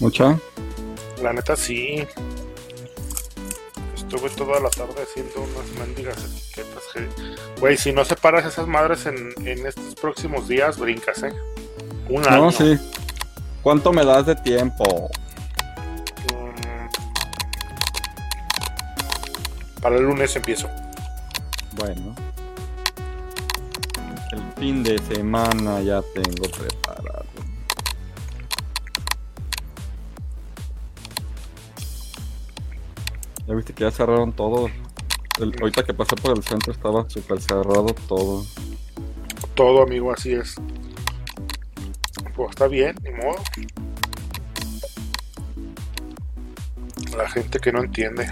¿Mucha? La neta sí. Estuve toda la tarde haciendo unas mendigas etiquetas. que- Güey, si no separas esas madres en, en estos próximos días, brincas, ¿eh? Un año. No, sí. ¿Cuánto me das de tiempo? Mm. Para el lunes empiezo. Bueno. El fin de semana ya tengo preparado. Ya viste que ya cerraron todo. El- ahorita que pasé por el centro estaba súper cerrado todo. Todo, amigo, así es. Pues está bien, ni modo. La gente que no entiende.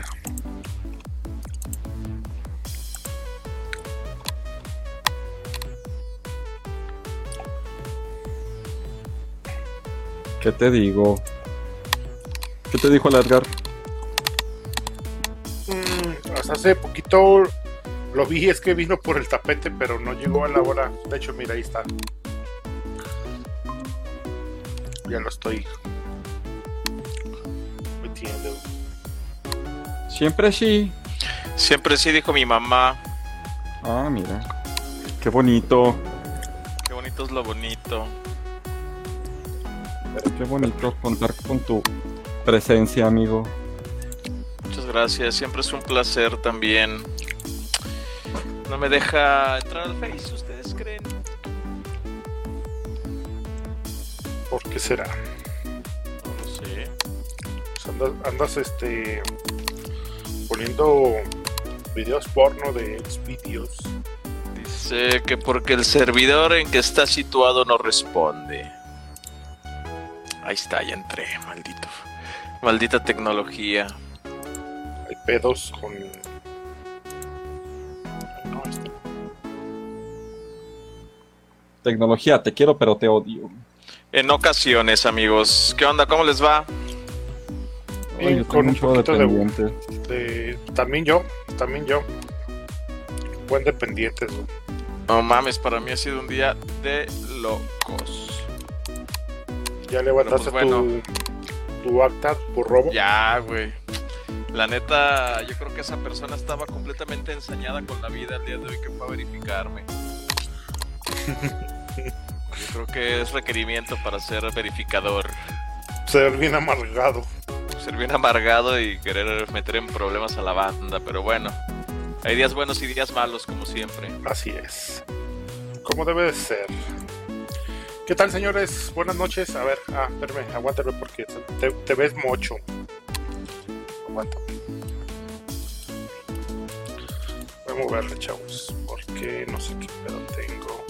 ¿Qué te digo? ¿Qué te dijo el Edgar? Hace poquito lo vi, es que vino por el tapete, pero no llegó a la hora. De hecho, mira, ahí está. Ya lo estoy metiendo. Siempre sí. Siempre sí dijo mi mamá. Ah, mira. Qué bonito. Qué bonito es lo bonito. Qué bonito contar con tu presencia, amigo. Gracias. Siempre es un placer también. No me deja entrar al Face, ¿ustedes creen? ¿Por qué será? No lo sé. Pues andas, andas, este poniendo videos porno de Xvideos. Dice que porque el servidor en que está situado no responde. Ahí está, ya entré, maldito. Maldita tecnología. Pedos con. No, este- Tecnología, te quiero pero te odio. En ocasiones, amigos. ¿Qué onda? ¿Cómo les va? Ay, Bien, yo con un poquito de- de- también yo, también yo. Buen dependientes, güey. No mames, para mí ha sido un día de locos. Ya levantaste pues, bueno. tu, tu acta por robo. Ya, güey. La neta, yo creo que esa persona estaba completamente ensañada con la vida el día de hoy que fue a verificarme. Yo creo que es requerimiento para ser verificador. Ser bien amargado. Ser bien amargado y querer meter en problemas a la banda, pero bueno. Hay días buenos y días malos, como siempre. Así es. Como debe de ser. ¿Qué tal, señores? Buenas noches. A ver, ah, espérame, aguántame porque te, te ves mocho. Voy a moverle, chavos, porque no sé qué pedo tengo.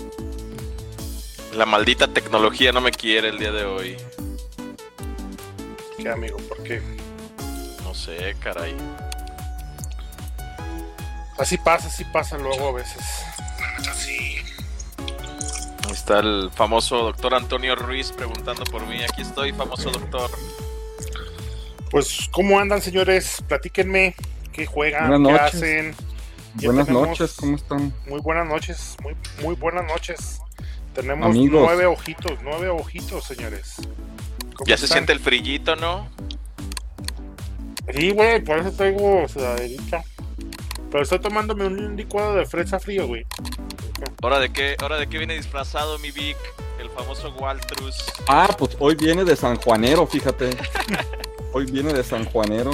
La maldita tecnología no me quiere el día de hoy. ¿Qué, amigo? ¿Por qué? No sé, caray. Así pasa, así pasa luego a veces. Así. Ahí está el famoso doctor Antonio Ruiz preguntando por mí. Aquí estoy, famoso doctor. Pues, ¿cómo andan, señores? Platíquenme. ¿Qué juegan? Buenas ¿Qué noches. hacen? Ya Buenas tenemos- noches, ¿cómo están? Muy buenas noches, muy, muy buenas noches. Tenemos Amigos. nueve ojitos, nueve ojitos, señores. ¿Cómo Ya se siente el frillito, ¿no? Sí, güey, por eso traigo sudaderita. Pero estoy tomándome un licuado de fresa frío, güey. ¿Hora de qué, hora de qué viene disfrazado mi Vic? El famoso Waltrus. Ah, pues hoy viene de San Juanero, fíjate. hoy viene de San Juanero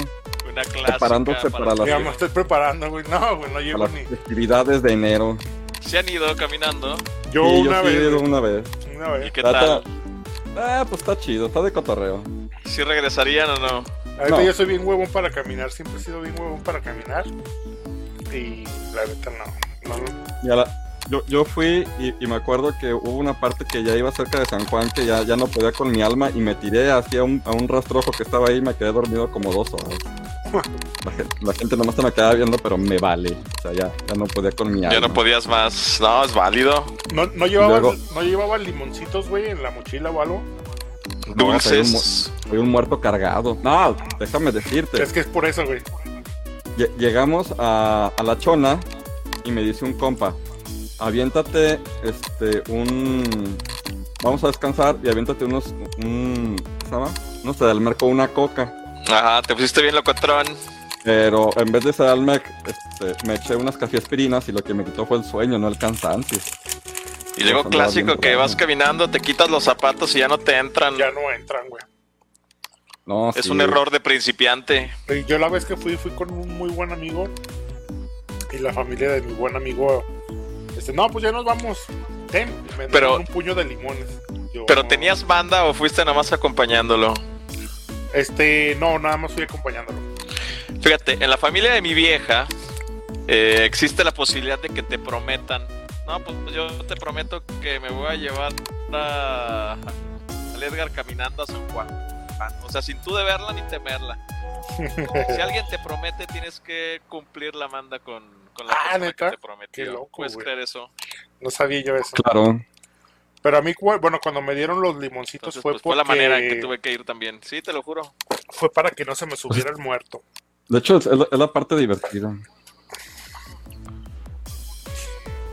Una clásica. Preparándose para las- Ya me estoy preparando, güey. No, güey, no para llego las ni. festividades de enero. Se han ido caminando. Yo Sí, una sí he vez. ido una vez. Una vez. ¿Y qué tal? Ah, pues está chido, está de cotorreo. ¿Sí regresarían o no? Ahorita No. yo soy bien huevón para caminar. Siempre he sido bien huevón para caminar. Y la neta no. no, no. Y a la- yo, yo fui y, y me acuerdo que hubo una parte que ya iba cerca de San Juan que ya, ya no podía con mi alma y me tiré hacia un, a un rastrojo que estaba ahí y me quedé dormido como dos horas. La gente, la gente nomás se me quedaba viendo, pero me vale. O sea, ya, ya no podía con mi alma. Ya no podías más. No, es válido. No, no llevaba, Luego- no llevaba limoncitos, güey, en la mochila o algo. No, soy, un, Dulces. soy un muerto cargado. No, déjame decirte. Es que es por eso, güey. Lle- Llegamos a, a la chona y me dice un compa, aviéntate este un vamos a descansar y aviéntate unos, un, ¿qué se llama? Unos Sedalmer con una coca. Ajá, te pusiste bien locotrón. Pero en vez de Sedalmer, este, me eché unas cafeaspirinas y lo que me quitó fue el sueño, no el cansancio. Y luego Eso clásico que vas caminando, te quitas los zapatos y ya no te entran. Ya no entran, güey. No, Es sí. un error de principiante. Yo la vez que fui, fui con un muy buen amigo y la familia de mi buen amigo. Este, no, pues ya nos vamos. Ten, me Pero- un puño de limones. Yo, ¿Pero tenías banda o fuiste nada más acompañándolo? Este, no, nada más fui acompañándolo. Fíjate, en la familia de mi vieja eh, existe la posibilidad de que te prometan. No, pues yo te prometo que me voy a llevar a, al Edgar caminando a San Juan. O sea, sin tú deberla ni temerla. Si alguien te promete, tienes que cumplir la manda con, con la Ah, persona ¿neta? que te prometió. Qué loco, ¿Puedes güey. creer eso? No sabía yo eso. Claro. Pero a mí, bueno, cuando me dieron los limoncitos Entonces, fue pues, fue la porque- manera en que tuve que ir también. Sí, te lo juro. fue para que no se me subiera el muerto. De hecho, es, es la, es la parte divertida.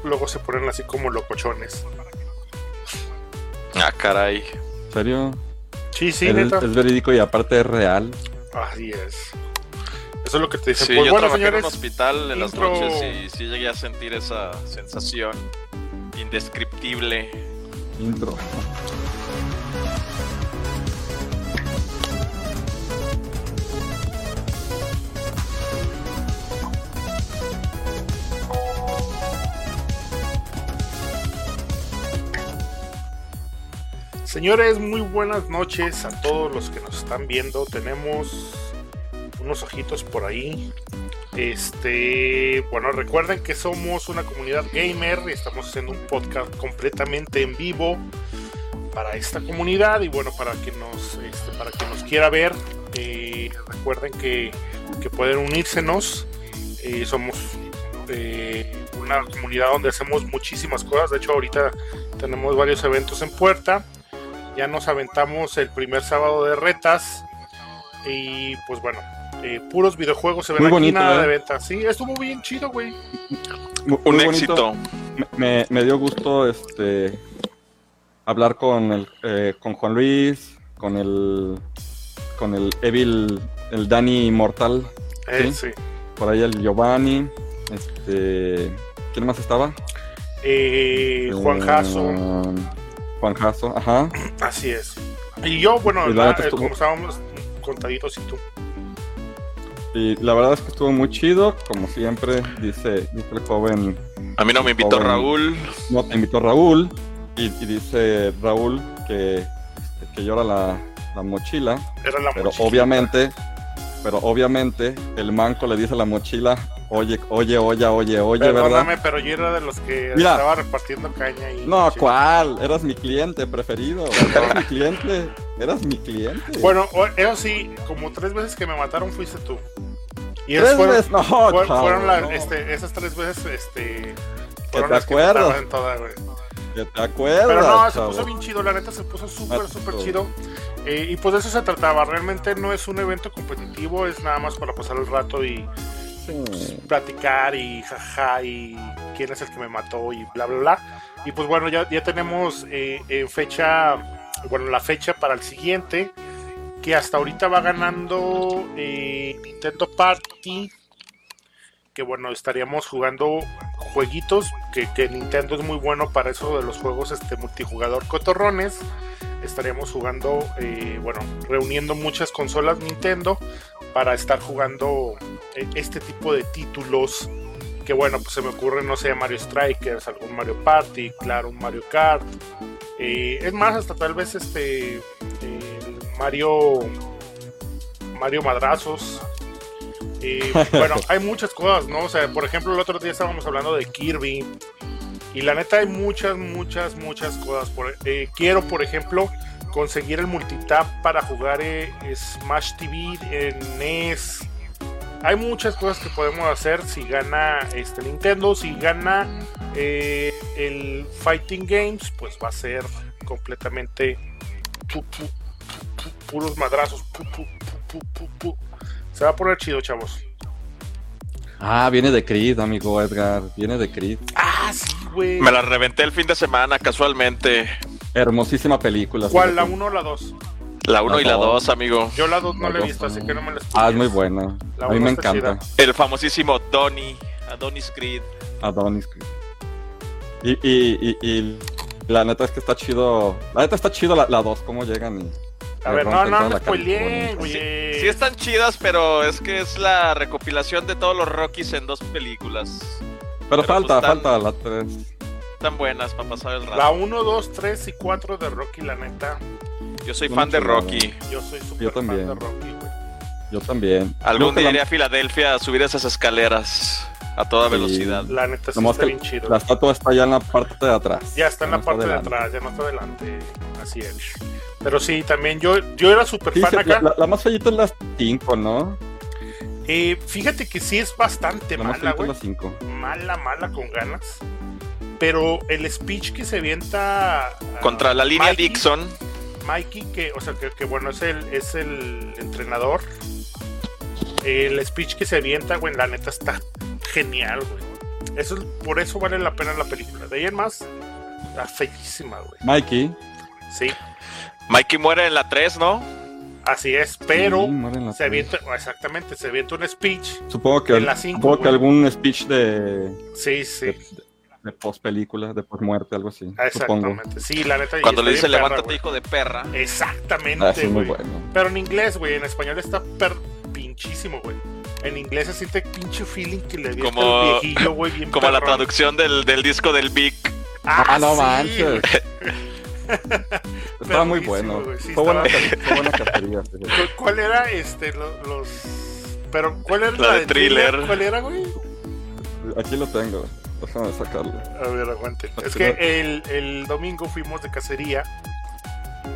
Luego se ponen así como locochones. Ah, caray. ¿En serio? Sí, sí, es, neta. es verídico y aparte es real. Así es. Eso es lo que te dicen. Sí, pues yo bueno, trabajé en un hospital en las noches y sí llegué a sentir esa sensación indescriptible. Intro. Señores, muy buenas noches a todos los que nos están viendo. Tenemos unos ojitos por ahí. Este, bueno, recuerden que somos una comunidad gamer y estamos haciendo un podcast completamente en vivo para esta comunidad y bueno, para que nos, este, para que nos quiera ver, eh, recuerden que, que pueden unírsenos. Eh, somos eh, una comunidad donde hacemos muchísimas cosas. De hecho, ahorita tenemos varios eventos en puerta. Ya nos aventamos el primer sábado de retas. Y pues bueno, eh, puros videojuegos se ven Muy aquí, bonito, nada ¿eh? de venta. Sí, estuvo bien chido, güey. Un muy éxito. Me, me- dio gusto este hablar con el eh, con Juan Luis, con el con el Evil, el Dani Mortal, Eh, Sí. sí. por ahí el Giovanni, este ¿quién más estaba? Eh, Juan Jasso, Eh, Juan Jasso, ajá. así es. Y yo, bueno, Y la la- neta estuvo- como estábamos contaditos y tú. Y la verdad es que estuvo muy chido, como siempre, dice, dice el joven, A mí no me invitó Joven. Raúl. no te invitó Raúl, y, y dice Raúl que, este, que llora la, la mochila, Era la pero mochila. obviamente, pero obviamente el manco le dice a la mochila, oye, oye, oye, oye, oye, ¿verdad? Perdóname, pero yo era de los que Mira. estaba repartiendo caña y. No. ¿cuál? Eras mi cliente preferido, eras mi cliente, eras mi cliente. Bueno, eso sí, como tres veces que me mataron fuiste tú. Y Tres fueron, veces, no, fue- chavo, fueron la- no. este, esas tres veces, este. Que fueron te las que acuerdas. en toda, güey. Que te acuerdas, Pero no, se chavo. puso bien chido, la neta se puso súper, súper chido. Eh, y pues de eso se trataba. Realmente no es un evento competitivo, es nada más para pasar el rato y Sí. platicar y jaja y quién es el que me mató y bla bla bla. Y pues bueno, ya, ya tenemos eh, fecha, bueno, la fecha para el siguiente, que hasta ahorita va ganando eh, Nintendo Party. Que bueno, estaríamos jugando jueguitos, que, que Nintendo es muy bueno para eso de los juegos este multijugador cotorrones. Estaríamos jugando, eh, bueno, reuniendo muchas consolas Nintendo para estar jugando eh, este tipo de títulos que bueno pues se me ocurre no sé Mario Strikers algún Mario Party claro un Mario Kart eh, es más hasta tal vez este el Mario Mario Madrazos Eh, bueno hay muchas cosas no o sea por ejemplo el otro día estábamos hablando de Kirby y la neta hay muchas muchas muchas cosas por, eh, quiero por ejemplo conseguir el multitap para jugar eh, Smash TV en NES. Hay muchas cosas que podemos hacer si gana este Nintendo, si gana eh, el Fighting Games, pues va a ser completamente pu- pu- pu- puros madrazos. Se va a poner chido, chavos. Ah, viene de Creed, amigo Edgar, viene de Creed. Ah, sí, güey. Me la reventé el fin de semana, casualmente. Hermosísima película. ¿Cuál? ¿La fíjate. 1 o la 2? La 1 y la La dos. 2, amigo. Yo la 2 no La he visto, así que no me la Ah, es muy buena. La A mí me encanta. El famosísimo Donnie, Adonis Creed. Adonis Creed. Y, y, y, y la neta es que está chido. La neta está chido la 2, cómo llegan y. A ver, no, no, no California. güey. Sí están chidas, pero es que es la recopilación de todos los Rockies en dos películas. Pero, Pero falta, pues, falta la 3. Están buenas para pasar el La rato. 1, 2, 3 y 4 de Rocky, la neta. Yo soy fan de. Rocky. Yo soy Yo súper fan también. de Rocky, güey. Yo también. Algún día la- iré a Filadelfia a subir esas escaleras a toda Sí. velocidad. La neta sí Nomás está bien chido. La estatua está ya en la parte de atrás. Ya está en la no parte de adelante. atrás, ya no está adelante. Así es. Pero sí, también yo, yo era súper Sí, fan sí, acá. la, la- la más feita es la 5, ¿no? Eh, fíjate que sí es bastante mala, güey. la 5. Mala, mala con ganas. Pero el speech que se avienta. ah, Contra la línea Mikey- Dixon. Mikey, que, o sea, que, que bueno, es el, es el entrenador. El speech que se avienta, güey, la neta está genial, güey. Eso, es- por eso vale la pena la película. De ahí en más, está feísima, güey. Mikey. Sí, Mikey muere en la 3, ¿no? Así es, pero se avienta, exactamente, se avienta un speech. Supongo que, en la cinco, supongo que algún speech de, Sí, sí, de, de post película, de post muerte, algo así. Supongo. exactamente. Sí, la neta. y Cuando le dice levántate, hijo de perra. Exactamente, Ah, sí, muy güey. bueno. Pero en inglés, güey, en español está per pinchísimo, güey. En inglés se siente pinche feeling que le dio Como- el viejillo, güey, bien Como la traducción del, del disco del Vic. Ah, no sí, manches. Estaba muy bueno. sí, fue, buena, estaba- fue buena cacería. sí. ¿Cu- ¿Cuál era este lo- los pero cuál era La la, de de thriller? Thriller. ¿Cuál era, güey? Aquí lo tengo. Déjame sacarlo. A ver, aguante. Es que el, el domingo fuimos de cacería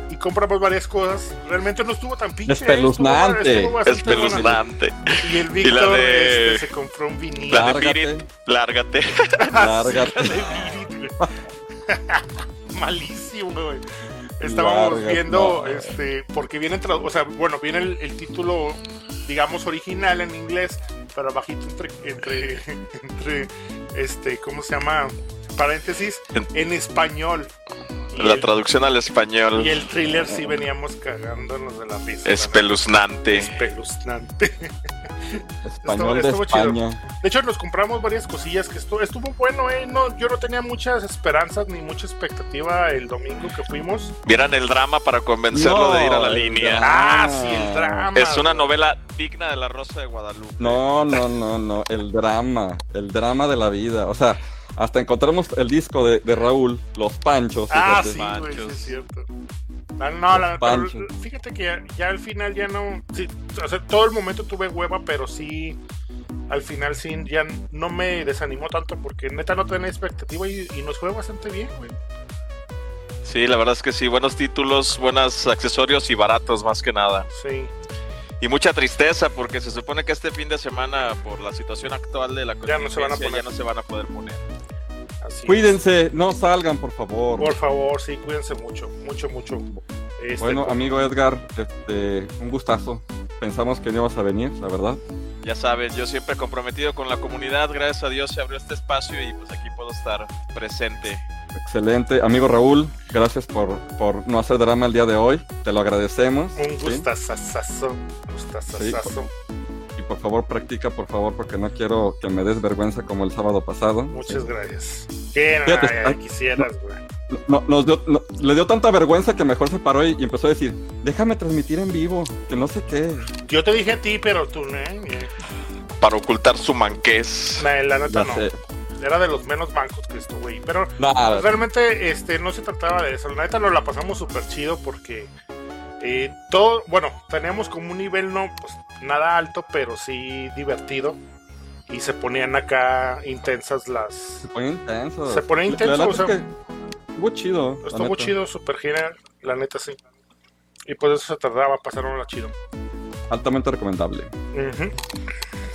y compramos varias cosas. Realmente no estuvo tan pinche. ¿eh? Espeluznante. Estuvo- estuvo buena. Espeluznante. Y el Y Víctor la de- este, se compró un vinil. La de Lárgate. Beat It, lárgate. Lárgate. Güey. Malísimo, güey. Estábamos viendo, no. este, porque viene, o sea, bueno, viene el, el título, digamos, original en inglés, pero bajito entre, entre, entre, este, ¿cómo se llama? Paréntesis, en español. La el- traducción al español. Y el thriller sí veníamos cagándonos de la risa. Espeluznante. Espeluznante. Español Estuvo- de estuvo chido. España. De hecho, nos compramos varias cosillas que estuvo, estuvo bueno, ¿eh? No, yo no tenía muchas esperanzas ni mucha expectativa el domingo que fuimos. Vieran el drama para convencerlo No, de ir a la línea. drama. Ah, sí, el drama. Es una novela digna de la Rosa de Guadalupe. No, no, no, no. El drama. El drama de la vida. O sea, hasta encontramos el disco de, de Raúl, Los Panchos. Ah, fíjate. sí, güey, sí Manchos. es cierto. No, la, pero Pancho. fíjate que ya, ya al final ya no. Sí, o sea, todo el momento tuve hueva, pero sí. Al final sí, ya no me desanimó tanto porque neta no tenía expectativa y, y nos fue bastante bien, güey. Sí, la verdad es que sí. Buenos títulos, buenos accesorios y baratos más que nada. Sí. Y mucha tristeza porque se supone que este fin de semana, por la situación actual de la Ya no se van a contingencia, poner. ya no se van a poder poner. Así es. Cuídense, no salgan, por favor. Por favor, sí, cuídense mucho, mucho, mucho. Este, Bueno, pues, amigo Edgar, este, un gustazo. Pensamos que no ibas a venir, la verdad. Ya sabes, yo siempre comprometido con la comunidad, gracias a Dios se abrió este espacio y pues aquí puedo estar presente. Excelente. Amigo Raúl, gracias por, por no hacer drama el día de hoy. Te lo agradecemos. Un ¿sí? gustazazazo, gustazazazo. Por favor, practica, por favor, porque no quiero que me des vergüenza como el sábado pasado. Muchas gracias. Que Fíjate, ay, quisieras, güey. No, nos dio- no- le dio tanta vergüenza que mejor se paró y, y empezó a decir, déjame transmitir en vivo, que no sé qué. Yo te dije a ti, pero tú, ¿no? Eh, Para ocultar su manquez. La, la neta Ya no. sé. Era de los menos bancos que esto, güey. Pero Nada, realmente este, no se trataba de eso. La neta nos la pasamos súper chido porque eh, todo, bueno, teníamos como un nivel no, pues nada alto, pero sí divertido. Y se ponían acá intensas las. se pone intenso. Se pone La- intenso, la o sea, es que estuvo chido. la Estuvo neta. chido, súper genial, la neta sí. Y por eso se tardaba, pasaron chido. Altamente recomendable.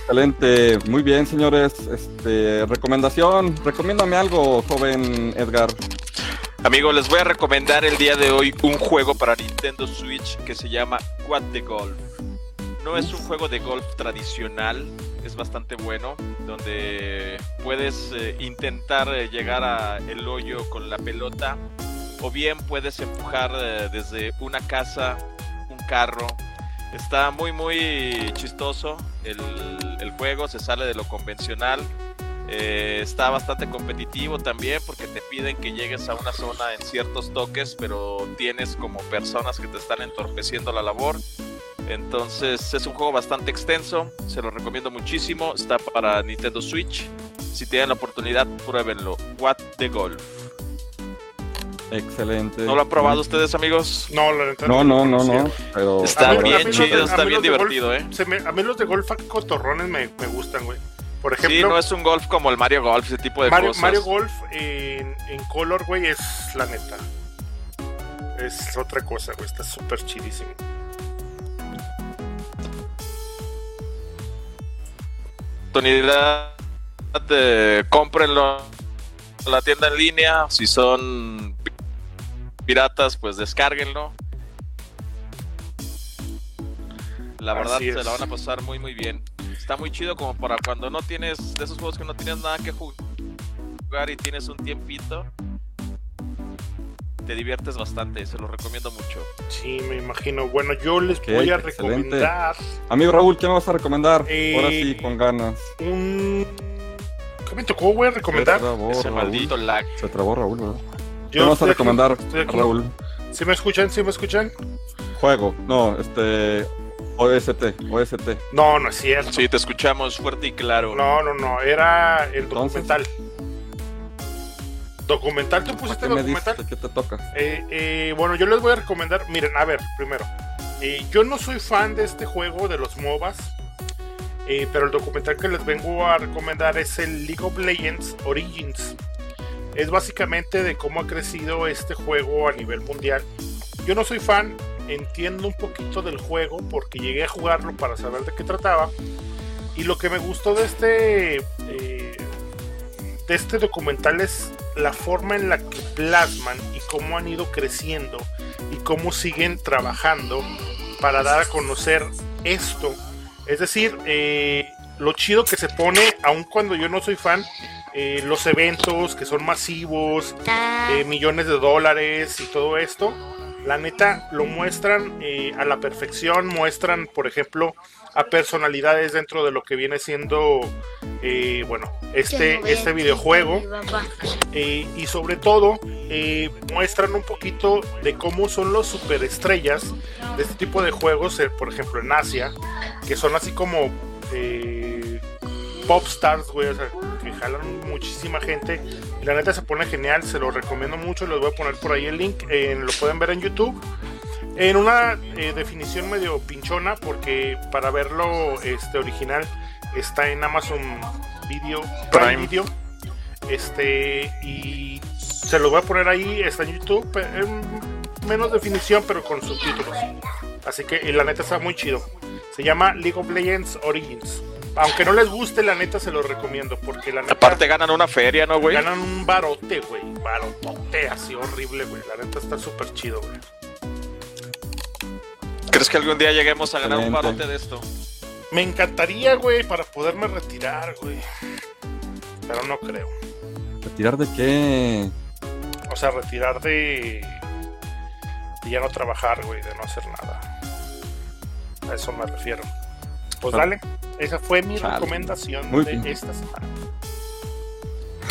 Excelente, muy bien señores. Este, recomendación, recomiéndame algo, joven Edgar. Amigo, les voy a recomendar el día de hoy un juego para Nintendo Switch que se llama Quad the Golf. No es un juego de golf tradicional, es bastante bueno, donde puedes eh, intentar eh, llegar a el hoyo con la pelota o bien puedes empujar eh, desde una casa un carro. Está muy muy chistoso el, el juego, se sale de lo convencional. Está bastante competitivo también porque te piden que llegues a una zona en ciertos toques, pero tienes como personas que te están entorpeciendo la labor. Entonces es un juego bastante extenso, se lo recomiendo muchísimo. Está para Nintendo Switch. Si tienen la oportunidad, pruébenlo. What the Golf. Excelente. ¿No lo han probado ustedes, amigos? No, la neta No, no, no, no. Pero Está mí- bien chido, está bien golf divertido, ¿eh? se me- a mí los de golf cotorrones me, me gustan, güey. Por Sí, ejemplo, no es un golf como el Mario Golf, ese tipo de Mario, cosas. Mario Golf en, en Color, güey, es la neta. Es otra cosa, güey. Está súper chidísimo. Oportunidad, eh, cómprenlo en la tienda en línea. Si son piratas, pues descárguenlo. La verdad se la van a pasar muy muy bien. Está muy chido como para cuando no tienes de esos juegos que no tienes nada que jugar y tienes un tiempito. Te diviertes bastante, se lo recomiendo mucho. Sí, me imagino. Bueno, yo les voy a excelente. recomendar Amigo Raúl, ¿qué me vas a recomendar? Eh, Ahora sí, con ganas. un. ¿Qué me tocó, güey, a recomendar? Se trabó, Ese Raúl. maldito lag. Se trabó Raúl, ¿verdad? ¿Qué Yo me vas a recomendar, aquí. Raúl? ¿Sí me escuchan? ¿Sí me escuchan? Juego. No, este... OST, OST. No, no es cierto. Sí, te escuchamos fuerte y claro. No, no, no. Era el Entonces. Documental. ¿Tú ¿Para pusiste qué me documental? que te toca? Eh, eh, bueno, yo les voy a recomendar. Miren, a ver, primero. eh, yo no soy fan de este juego de los MOBAs. pero el documental que les vengo a recomendar es el League of Legends Origins. Es básicamente de cómo ha crecido este juego a nivel mundial. Yo no soy fan, entiendo un poquito del juego porque llegué a jugarlo para saber de qué trataba. Y lo que me gustó de este, de este documental es la forma en la que plasman y cómo han ido creciendo y cómo siguen trabajando para dar a conocer esto. Es decir, eh, lo chido que se pone, aun cuando yo no soy fan, eh, los eventos que son masivos, eh, millones de dólares y todo esto, la neta lo muestran a la perfección, muestran, por ejemplo, a personalidades dentro de lo que viene siendo, eh, bueno, este, este videojuego. Eh, y sobre todo eh, muestran un poquito de cómo son los superestrellas de este tipo de juegos, por ejemplo en Asia, que son así como pop stars, güey, o sea, que jalan muchísima gente. Y la neta se pone genial, se lo recomiendo mucho, les voy a poner por ahí el link, eh, lo pueden ver en YouTube. En una eh, definición medio pinchona, porque para verlo este original está en Amazon Video Prime, Prime. Video. Este, y se lo voy a poner ahí, está en YouTube, en menos definición, pero con subtítulos. Así que la neta está muy chido. Se llama League of Legends Origins. Aunque no les guste, la neta se lo recomiendo, porque la neta Aparte ganan una feria, ¿no, güey? ganan un barote, güey. Barotote así horrible, güey. La neta está súper chido, güey. ¿Crees que algún día lleguemos a ganar un barote de esto? Me encantaría, güey, para poderme retirar, güey. Pero no creo. ¿Retirar de qué? O sea, retirar de. de ya no trabajar, güey, de no hacer nada. A eso me refiero. Pues Ah. dale, esa fue mi Chale. recomendación Muy de bien. esta semana.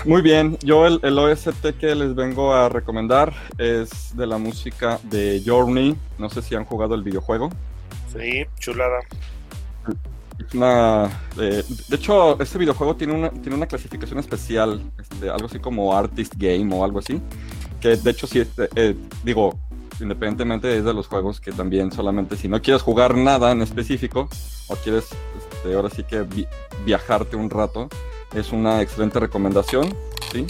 Muy bien, yo el, el OST que les vengo a recomendar es de la música de Journey. No sé si han jugado el videojuego. Sí, chulada. Una, eh, de hecho, este videojuego tiene una, tiene una clasificación especial, este, algo así como Artist Game o algo así. Que de hecho, sí, este, eh, digo, independientemente es de los juegos que también solamente si no quieres jugar nada en específico o quieres este, ahora sí que vi- viajarte un rato, es una excelente recomendación. ¿sí?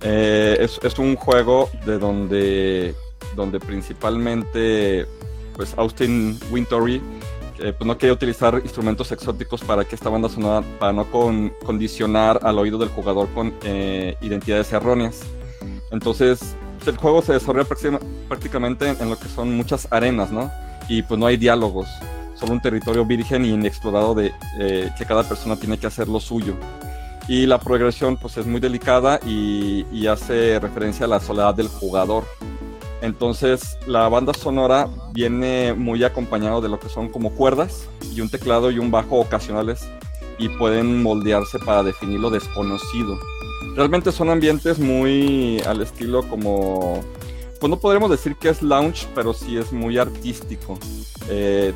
Eh, es, es un juego de donde, donde principalmente pues Austin Wintory eh, pues no quería utilizar instrumentos exóticos para que esta banda sonora, para no con- condicionar al oído del jugador con eh, identidades erróneas. Entonces, pues, el juego se desarrolla prácticamente en, en lo que son muchas arenas, ¿no? Y pues no hay diálogos, solo un territorio virgen y inexplorado de eh, que cada persona tiene que hacer lo suyo. Y la progresión pues es muy delicada y, hace referencia a la soledad del jugador. Entonces la banda sonora viene muy acompañado de lo que son como cuerdas y un teclado y un bajo ocasionales y pueden moldearse para definir lo desconocido. Realmente son ambientes muy al estilo como, pues no podremos decir que es lounge, pero sí es muy artístico. Eh,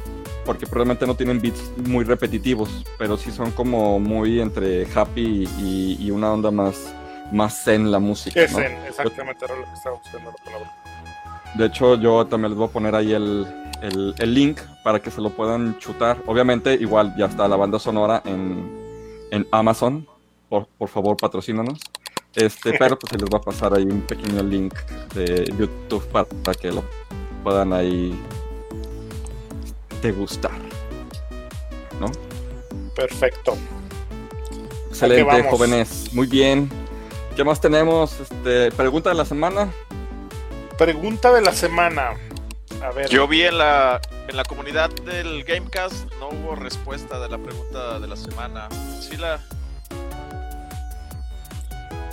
porque probablemente no tienen beats muy repetitivos, pero sí son como muy entre happy y, una onda más, más zen la música. Es zen, exactamente, era lo que estaba buscando la palabra. De hecho, yo también les voy a poner ahí el, el, link para que se lo puedan chutar. Obviamente, igual ya está la banda sonora en, en Amazon. Por, por favor, patrocínanos. Este, pero pues se les va a pasar ahí un pequeño link de YouTube para, que lo puedan ahí degustar. ¿No? Perfecto. Excelente, jóvenes. Muy bien. ¿Qué más tenemos? Este, pregunta de la semana. Pregunta de la semana. A ver. Yo vi en la, en la comunidad del Gamecast, no hubo respuesta de la pregunta de la semana. Sí la...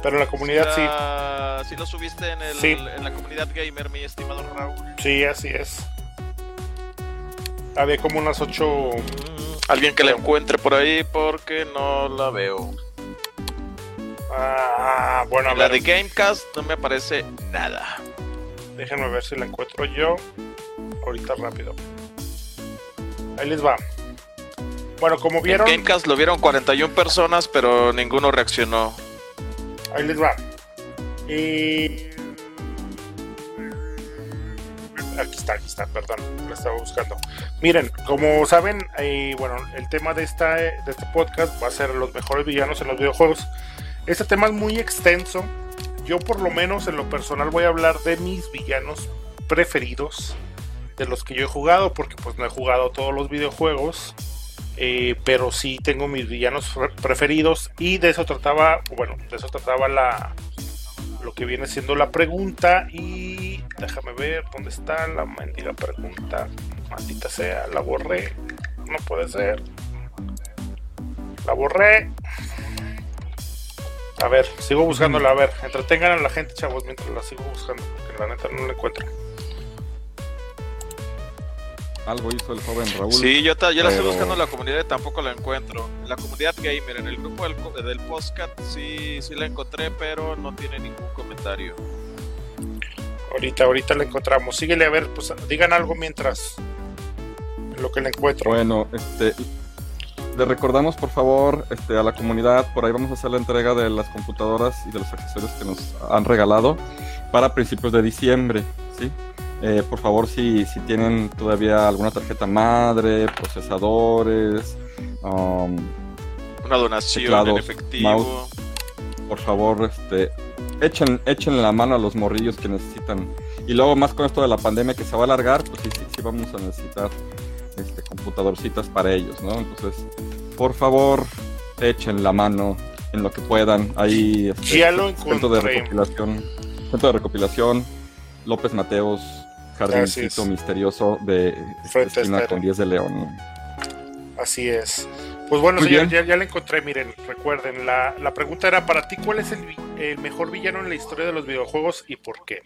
Pero en la comunidad sí. Sí lo subiste en, el, en la comunidad gamer, mi estimado Raúl. Sí, así es. Había como unas ocho... Alguien que la encuentre por ahí porque no la veo. Ah, bueno, a la de Gamecast no me aparece nada. Déjenme ver si la encuentro yo. Ahorita rápido. Ahí les va. Bueno, como vieron. En Gamecast lo vieron 41 personas, pero ninguno reaccionó. Ahí les va. Y. Aquí está, aquí está, perdón, lo estaba buscando. Miren, como saben, eh, bueno, el tema de, esta, de este podcast va a ser los mejores villanos en los videojuegos. Este tema es muy extenso, yo por lo menos en lo personal voy a hablar de mis villanos preferidos, de los que yo he jugado, porque pues no he jugado todos los videojuegos, eh, pero sí tengo mis villanos preferidos y de eso trataba, bueno, de eso trataba la, lo que viene siendo la pregunta y déjame ver dónde está la mendiga pregunta, maldita sea, la borré, no puede ser, la borré. A ver, sigo buscándola. A ver, entretengan a la gente, chavos, mientras la sigo buscando. Porque la neta no la encuentro. Algo hizo el joven Raúl. Sí, yo, ya la estoy buscando en la comunidad y tampoco la encuentro. En la comunidad gamer, en el grupo del, del postcat, sí, sí la encontré, pero no tiene ningún comentario. Ahorita, ahorita la encontramos. Síguele a ver, pues digan algo mientras. En lo que la encuentro. Bueno, este, le recordamos por favor este, a la comunidad, por ahí vamos a hacer la entrega de las computadoras y de los accesorios que nos han regalado para principios de diciembre, ¿sí? Eh, por favor, si, si tienen todavía alguna tarjeta madre, procesadores, um, una donación en efectivo, por favor, este, echen, echen la mano a los morrillos que necesitan. Y luego más con esto de la pandemia que se va a alargar, pues sí, sí, sí vamos a necesitar este, computadorcitas para ellos, ¿no? Entonces, por favor, echen la mano en lo que puedan. Ahí este, ya lo centro de recopilación, centro de recopilación, López Mateos, jardincito misterioso de esquina con 10 de León. Así es. Pues bueno, señor, ya, ya, la encontré. Miren, recuerden, la, la pregunta era para ti: ¿cuál es el, el, mejor villano en la historia de los videojuegos y por qué?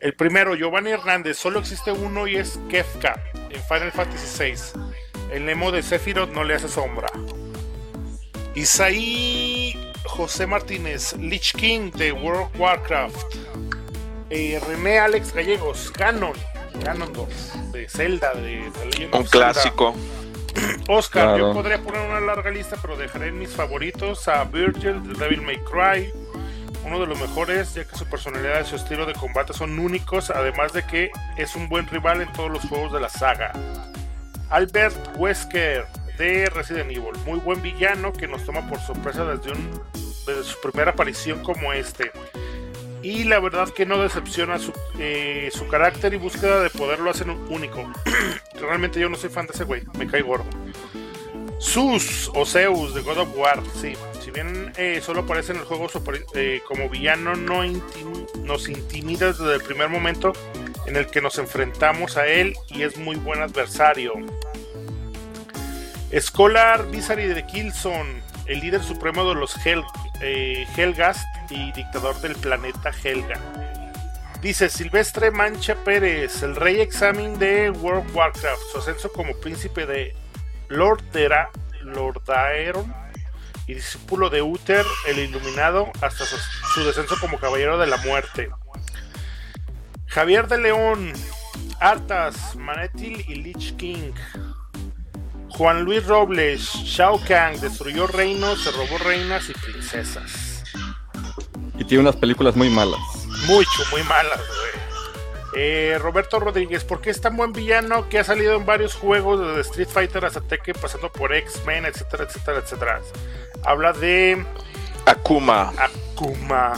El primero, Giovanni Hernández, solo existe uno y es Kefka en Final Fantasy VI. El Nemo de Sephiroth no le hace sombra. Isaí José Martínez, Lich King de World of Warcraft. Eh, René Alex Gallegos, Ganon, Ganon 2, de Zelda, de, Un clásico. Oscar, yo podría poner una larga lista, pero dejaré en mis favoritos a Virgil de Devil May Cry, uno de los mejores, ya que su personalidad y su estilo de combate son únicos, además de que es un buen rival en todos los juegos de la saga. Albert Wesker de Resident Evil, muy buen villano que nos toma por sorpresa desde, desde su primera aparición como este. Y la verdad que no decepciona su, eh, su carácter y búsqueda de poder lo hacen único. Realmente yo no soy fan de ese güey, me cae gordo. Sus o Zeus de God of War, sí. Si bien eh, solo aparece en el juego eh, como villano, no nos intimida desde el primer momento en el que nos enfrentamos a él y es muy buen adversario. Scholar Visari de Killzone, el líder supremo de los Hel eh, Helgast y dictador del planeta Helga. Dice Silvestre Mancha Pérez, el rey examen de World of Warcraft, su ascenso como príncipe de Lord Dera, Lordaeron y discípulo de Uther, el iluminado, hasta su descenso como caballero de la muerte. Javier de León, Artas, Manetil y Lich King. Juan Luis Robles, Shao Kahn, destruyó reinos, se robó reinas y princesas. Y tiene unas películas muy malas. Mucho, muy malas, güey. Eh, Roberto Rodríguez, ¿por qué es tan buen villano que ha salido en varios juegos desde Street Fighter hasta Tekken, pasando por X-Men, etcétera, etcétera, etcétera? Habla de Akuma Akuma,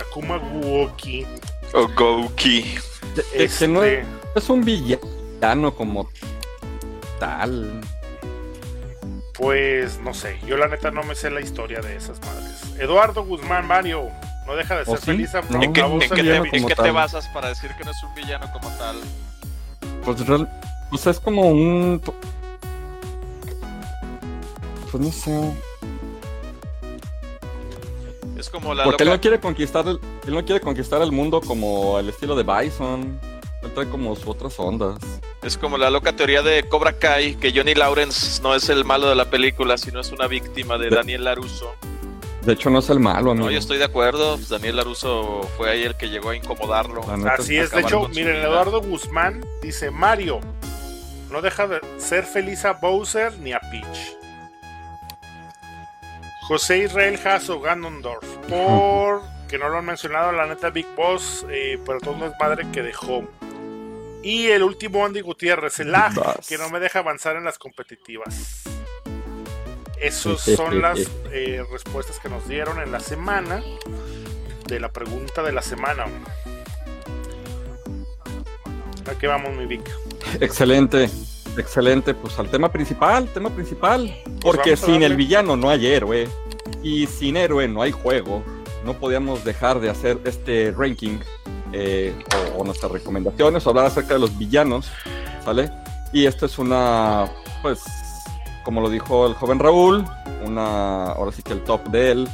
Akuma Guoki. o Gouki. Que no Este, es, es un villano como tal. Pues no sé, yo la neta no me sé la historia de esas madres. Eduardo Guzmán Mario, no deja de ¿O ser sí? feliz a No, ¿En qué, no, en qué un te, en qué basas para decir que no es un villano como tal? Pues, real- pues es como un. Pues no sé. Es como la Porque él no quiere conquistar el, él no quiere conquistar el mundo como el estilo de Bison. Él trae como sus otras ondas. Es como la loca teoría de Cobra Kai, que Johnny Lawrence no es el malo de la película, sino es una víctima de De- Daniel LaRusso. De hecho, no es el malo, amigo. No, yo estoy de acuerdo. pues Daniel LaRusso fue ahí el que llegó a incomodarlo. Así es, de hecho, miren, vida. Eduardo Guzmán dice, Mario, no deja de ser feliz a Bowser ni a Peach. José Israel Jasso Ganondorf, por que no lo han mencionado, la neta Big Boss, eh, pero todo un desmadre que dejó. Y el último Andy Gutiérrez, el lag, que no me deja avanzar en las competitivas. Esas son las eh, respuestas que nos dieron en la semana de la pregunta de la semana. ¿A qué vamos, mi Vic? Excelente, excelente. Pues al tema principal, tema principal. Porque vamos a sin el villano no hay héroe. Y sin héroe no hay juego. No podíamos dejar de hacer este ranking eh, o, o nuestras recomendaciones o hablar acerca de los villanos. ¿Sale? Y esto es una, pues, como lo dijo el joven Raúl, una, ahora sí que el top de él.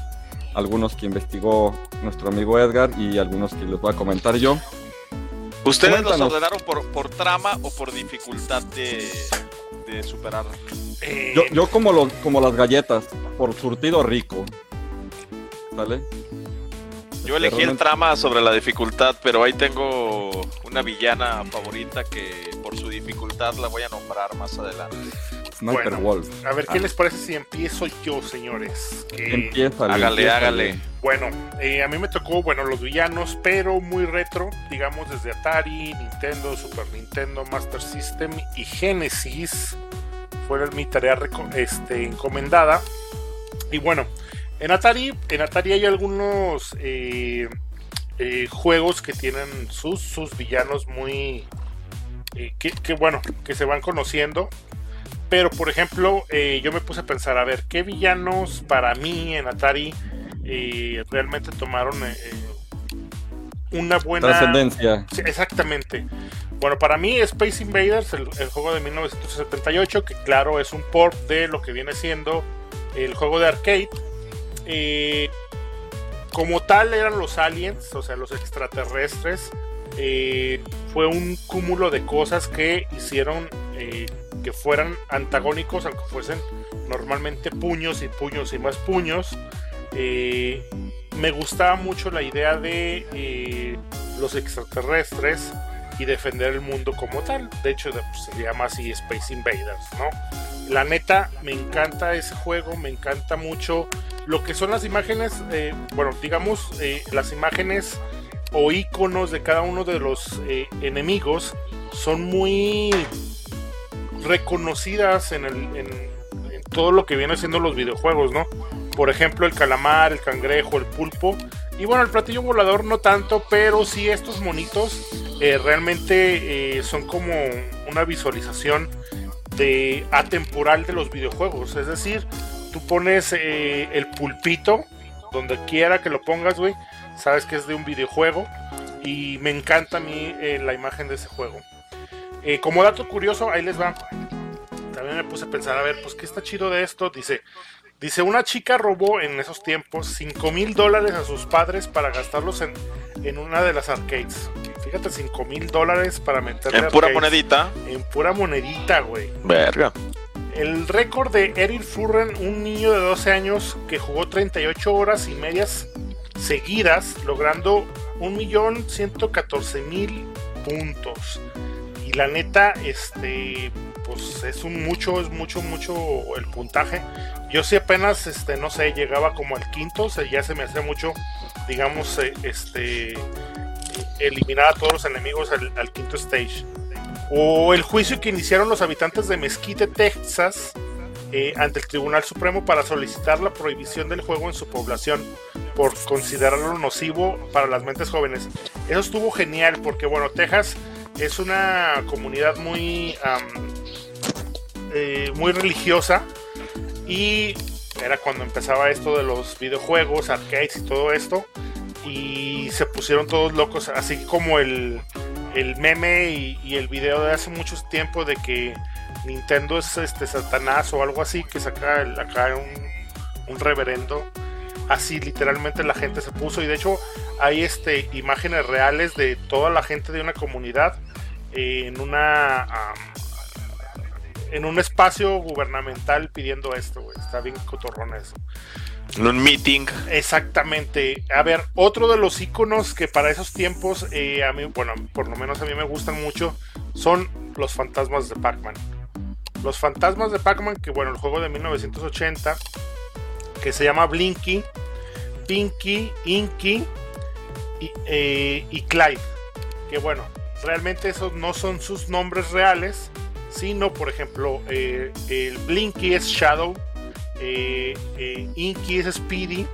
Algunos que investigó nuestro amigo Edgar y algunos que les voy a comentar yo. ¿Ustedes los ordenaron por, por trama o por dificultad de, de superar? Eh, Yo, yo como, los, como las galletas, por surtido rico. ¿Sale? Yo elegí el trama sobre la dificultad, pero ahí tengo una villana favorita que por su dificultad la voy a nombrar más adelante. Sniper Bueno, Wolf. a ver, ¿qué Ah. les parece si empiezo yo, señores? Que- Empieza. Hágale, hágale. Bueno, eh, a mí me tocó, bueno, los villanos, pero muy retro, digamos desde Atari, Nintendo, Super Nintendo, Master System y Genesis. Fue mi tarea este, encomendada. Y bueno, en Atari, en Atari hay algunos eh, eh, juegos que tienen sus, sus villanos muy... eh, que, que, bueno, que se van conociendo. Pero, por ejemplo, yo me puse a pensar, a ver, ¿qué villanos para mí en Atari realmente tomaron una buena... Trascendencia. Sí, exactamente. Bueno, para mí Space Invaders, el, el juego de 1978, que claro es un port de lo que viene siendo el juego de arcade. Eh, como tal eran los aliens, o sea, los extraterrestres. eh, fue un cúmulo de cosas que hicieron eh, que fueran antagónicos, aunque fuesen normalmente puños y puños y más puños. Me gustaba mucho la idea de los extraterrestres y defender el mundo como tal. De hecho, pues, se llama así Space Invaders, ¿no? La neta, me encanta ese juego, me encanta mucho lo que son las imágenes, eh, bueno, digamos, eh, las imágenes o iconos de cada uno de los eh, enemigos son muy reconocidas en todo lo que viene siendo los videojuegos, ¿no? Por ejemplo, el calamar, el cangrejo, el pulpo. Y bueno, el platillo volador no tanto, pero sí estos monitos eh, realmente eh, son como una visualización de atemporal de los videojuegos. Es decir, tú pones eh, el pulpito donde quiera que lo pongas, güey, sabes que es de un videojuego y me encanta a mí la imagen de ese juego. Como dato curioso, ahí les va. También me puse a pensar, a ver, pues qué está chido de esto. Dice, dice una chica robó en esos tiempos 5 mil dólares a sus padres para gastarlos en, en una de las arcades. Fíjate, 5 mil dólares para meterle En pura arcades. monedita. En pura monedita, güey. Verga. El récord de Eril Furren, un niño de 12 años que jugó 38 horas y medias seguidas, logrando 1.114.000 puntos. Y la neta, este, pues es un mucho, es mucho, mucho el puntaje. Yo sí apenas, este, no sé, llegaba como al quinto, o sea, ya se me hacía mucho, digamos, eh, este, eliminar a todos los enemigos al, quinto stage. O el juicio que iniciaron los habitantes de Mesquite, Texas, eh, ante el Tribunal Supremo para solicitar la prohibición del juego en su población por considerarlo nocivo para las mentes jóvenes. Eso estuvo genial porque, bueno, Texas es una comunidad muy, eh, muy religiosa y era cuando empezaba esto de los videojuegos, arcades y todo esto. Y se pusieron todos locos, así como el, el meme y, el video de hace mucho tiempo de que Nintendo es este Satanás o algo así, que saca un, un reverendo. Así literalmente la gente se puso y de hecho hay este imágenes reales de toda la gente de una comunidad eh, en una en un espacio gubernamental pidiendo esto, güey. Está bien cotorrón eso. En un meeting. Exactamente. A ver, otro de los iconos que para esos tiempos, eh, a mí, bueno, por lo menos a mí me gustan mucho, son los fantasmas de Pac-Man. Los fantasmas de Pac-Man, que bueno, el juego de 1980, que se llama Blinky, Pinky, Inky y, eh, y Clyde. Que bueno, realmente esos no son sus nombres reales, sino, por ejemplo, eh, el Blinky es Shadow, eh, eh, Inky es Speedy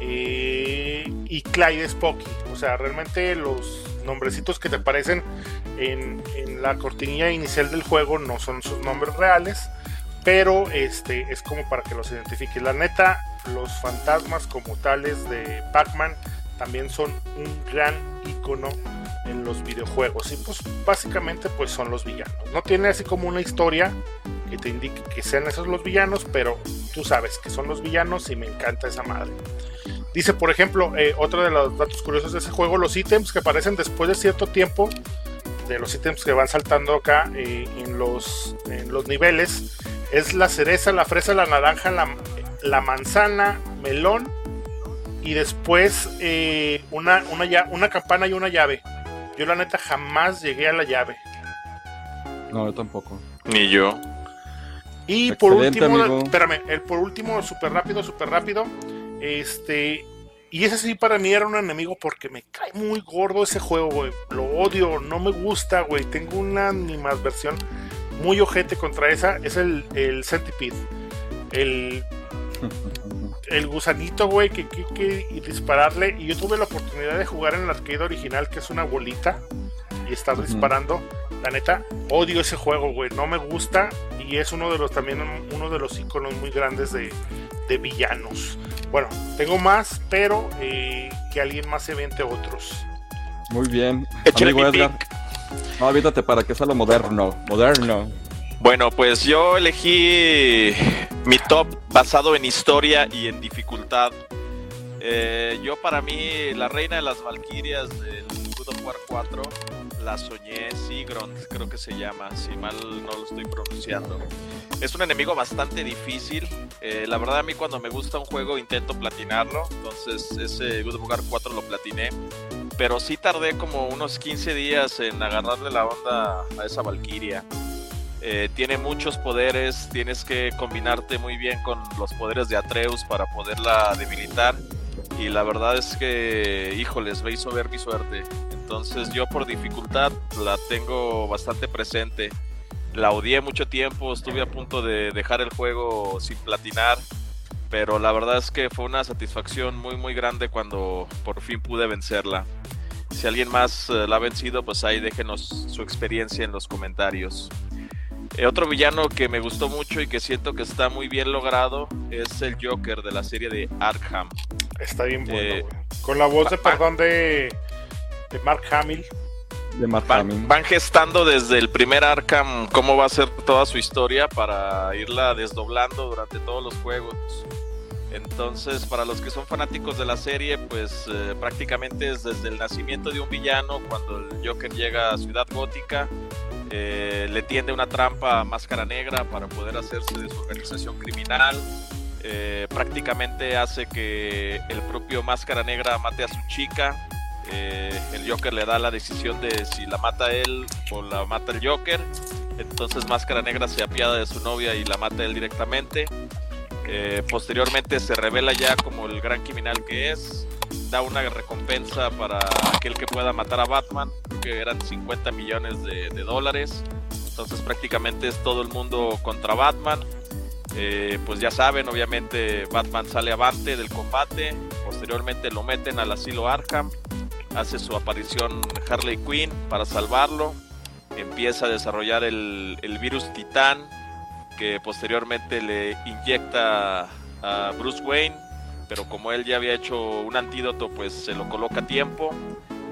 y Clyde es Pocky. O sea, realmente los nombrecitos que te aparecen en, en la cortinilla inicial del juego no son sus nombres reales, pero este es como para que los identifiques. La neta, los fantasmas como tales de Pac-Man también son un gran icono en los videojuegos y pues básicamente pues son los villanos. No tiene así como una historia que te indique que sean esos los villanos, pero tú sabes que son los villanos y me encanta esa madre. Dice, por ejemplo, eh, otro de los datos curiosos de ese juego, los ítems que aparecen después de cierto tiempo, de los ítems que van saltando acá eh, en, los, en los niveles, es la cereza, la fresa, la naranja, la, la manzana, melón y después eh, una, una, una campana y una llave. Yo la neta jamás llegué a la llave. No, yo tampoco. Ni yo. Y por último, amigo. espérame, el por último, súper rápido, súper rápido. Este. Y ese sí para mí era un enemigo porque me cae muy gordo ese juego, güey. Lo odio, no me gusta, güey. Tengo una animadversión muy ojete contra esa. Es el, el Centipede. El, el gusanito, güey, que, que, que- y dispararle. Y yo tuve la oportunidad de jugar en el arcade original, que es una bolita, y estar disparando. La neta, odio ese juego, güey. No me gusta. Y es uno de los también uno de los iconos muy grandes de, de villanos. Bueno, tengo más, pero eh, que alguien más se vente otros. Muy bien. Amigo mi Edgar. No, avítate para que sea lo moderno. Moderno. Bueno, pues yo elegí mi top basado en historia y en dificultad. Eh, yo para mí, la reina de las Valquirias del God of War 4, la soñé, Sigrun creo que se llama, si mal no lo estoy pronunciando. Es un enemigo bastante difícil. Eh, la verdad a mí cuando me gusta un juego intento platinarlo, entonces ese God of War 4 lo platiné. Pero sí tardé como unos 15 días en agarrarle la onda a esa Valquiria. Eh, tiene muchos poderes, tienes que combinarte muy bien con los poderes de Atreus para poderla debilitar. Y la verdad es que, híjoles, me hizo ver mi suerte. Entonces yo por dificultad la tengo bastante presente. La odié mucho tiempo, estuve a punto de dejar el juego sin platinar. Pero la verdad es que fue una satisfacción muy muy grande cuando por fin pude vencerla. Si alguien más eh, la ha vencido, pues ahí déjenos su experiencia en los comentarios. Eh, otro villano que me gustó mucho y que siento que está muy bien logrado es el Joker de la serie de Arkham. Está bien bueno, Eh. Con la voz de perdón de, de Mark Hamill. De Mark Van, Hamill. van gestando desde el primer Arkham cómo va a ser toda su historia para irla desdoblando durante todos los juegos. Entonces, para los que son fanáticos de la serie, pues eh, prácticamente es desde el nacimiento de un villano, cuando el Joker llega a Ciudad Gótica, eh, le tiende una trampa a Máscara Negra para poder hacerse de su organización criminal. Eh, prácticamente hace que el propio Máscara Negra mate a su chica. el Joker le da la decisión de si la mata él o la mata el Joker. Entonces Máscara Negra se apiada de su novia y la mata él directamente. Eh, posteriormente se revela ya como el gran criminal que es. Da una recompensa para aquel que pueda matar a Batman, que eran 50 millones de, dólares. Entonces prácticamente es todo el mundo contra Batman. Eh, pues ya saben, obviamente Batman sale avante del combate. Posteriormente lo meten al asilo Arkham. Hace su aparición Harley Quinn para salvarlo. Empieza a desarrollar el, el virus Titán que posteriormente le inyecta a Bruce Wayne, pero como él ya había hecho un antídoto, pues se lo coloca a tiempo.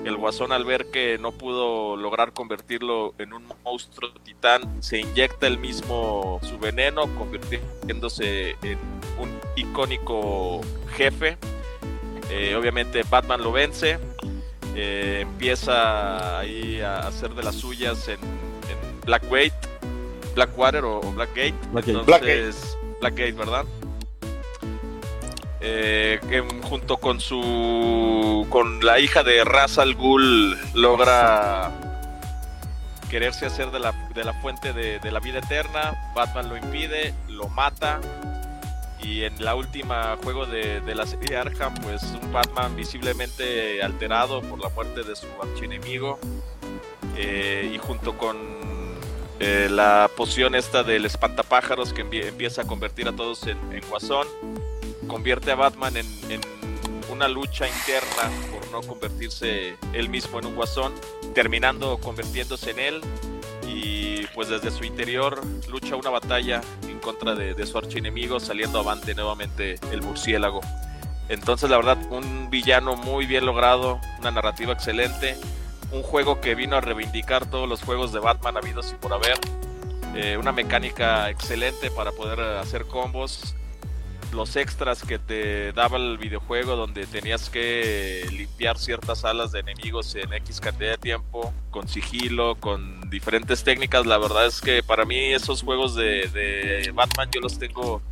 El guasón al ver que no pudo lograr convertirlo en un monstruo titán, se inyecta el mismo su veneno, convirtiéndose en un icónico jefe. Eh, obviamente Batman lo vence, eh, empieza ahí a hacer de las suyas en, en Black Blackwater o, Blackgate. Entonces, Blackgate, ¿verdad? Eh, junto con su con la hija de Ra's al Ghul logra quererse hacer de la, de la fuente de, la vida eterna. Batman lo impide, lo mata. Y en la última juego de, la serie Arkham, pues un Batman visiblemente alterado por la muerte de su archienemigo. Eh, y junto con eh, la poción esta del espantapájaros que empieza a convertir a todos en, guasón, convierte a Batman en, una lucha interna por no convertirse él mismo en un guasón, terminando convirtiéndose en él y pues desde su interior lucha una batalla en contra de, de su archienemigo, saliendo avante nuevamente el murciélago. Entonces la verdad un villano muy bien logrado, una narrativa excelente un juego que vino a reivindicar todos los juegos de Batman habidos y por haber. Eh, una mecánica excelente para poder hacer combos. Los extras que te daba el videojuego donde tenías que limpiar ciertas alas de enemigos en X cantidad de tiempo, con sigilo, con diferentes técnicas. La verdad es que para mí esos juegos de, Batman yo los tengo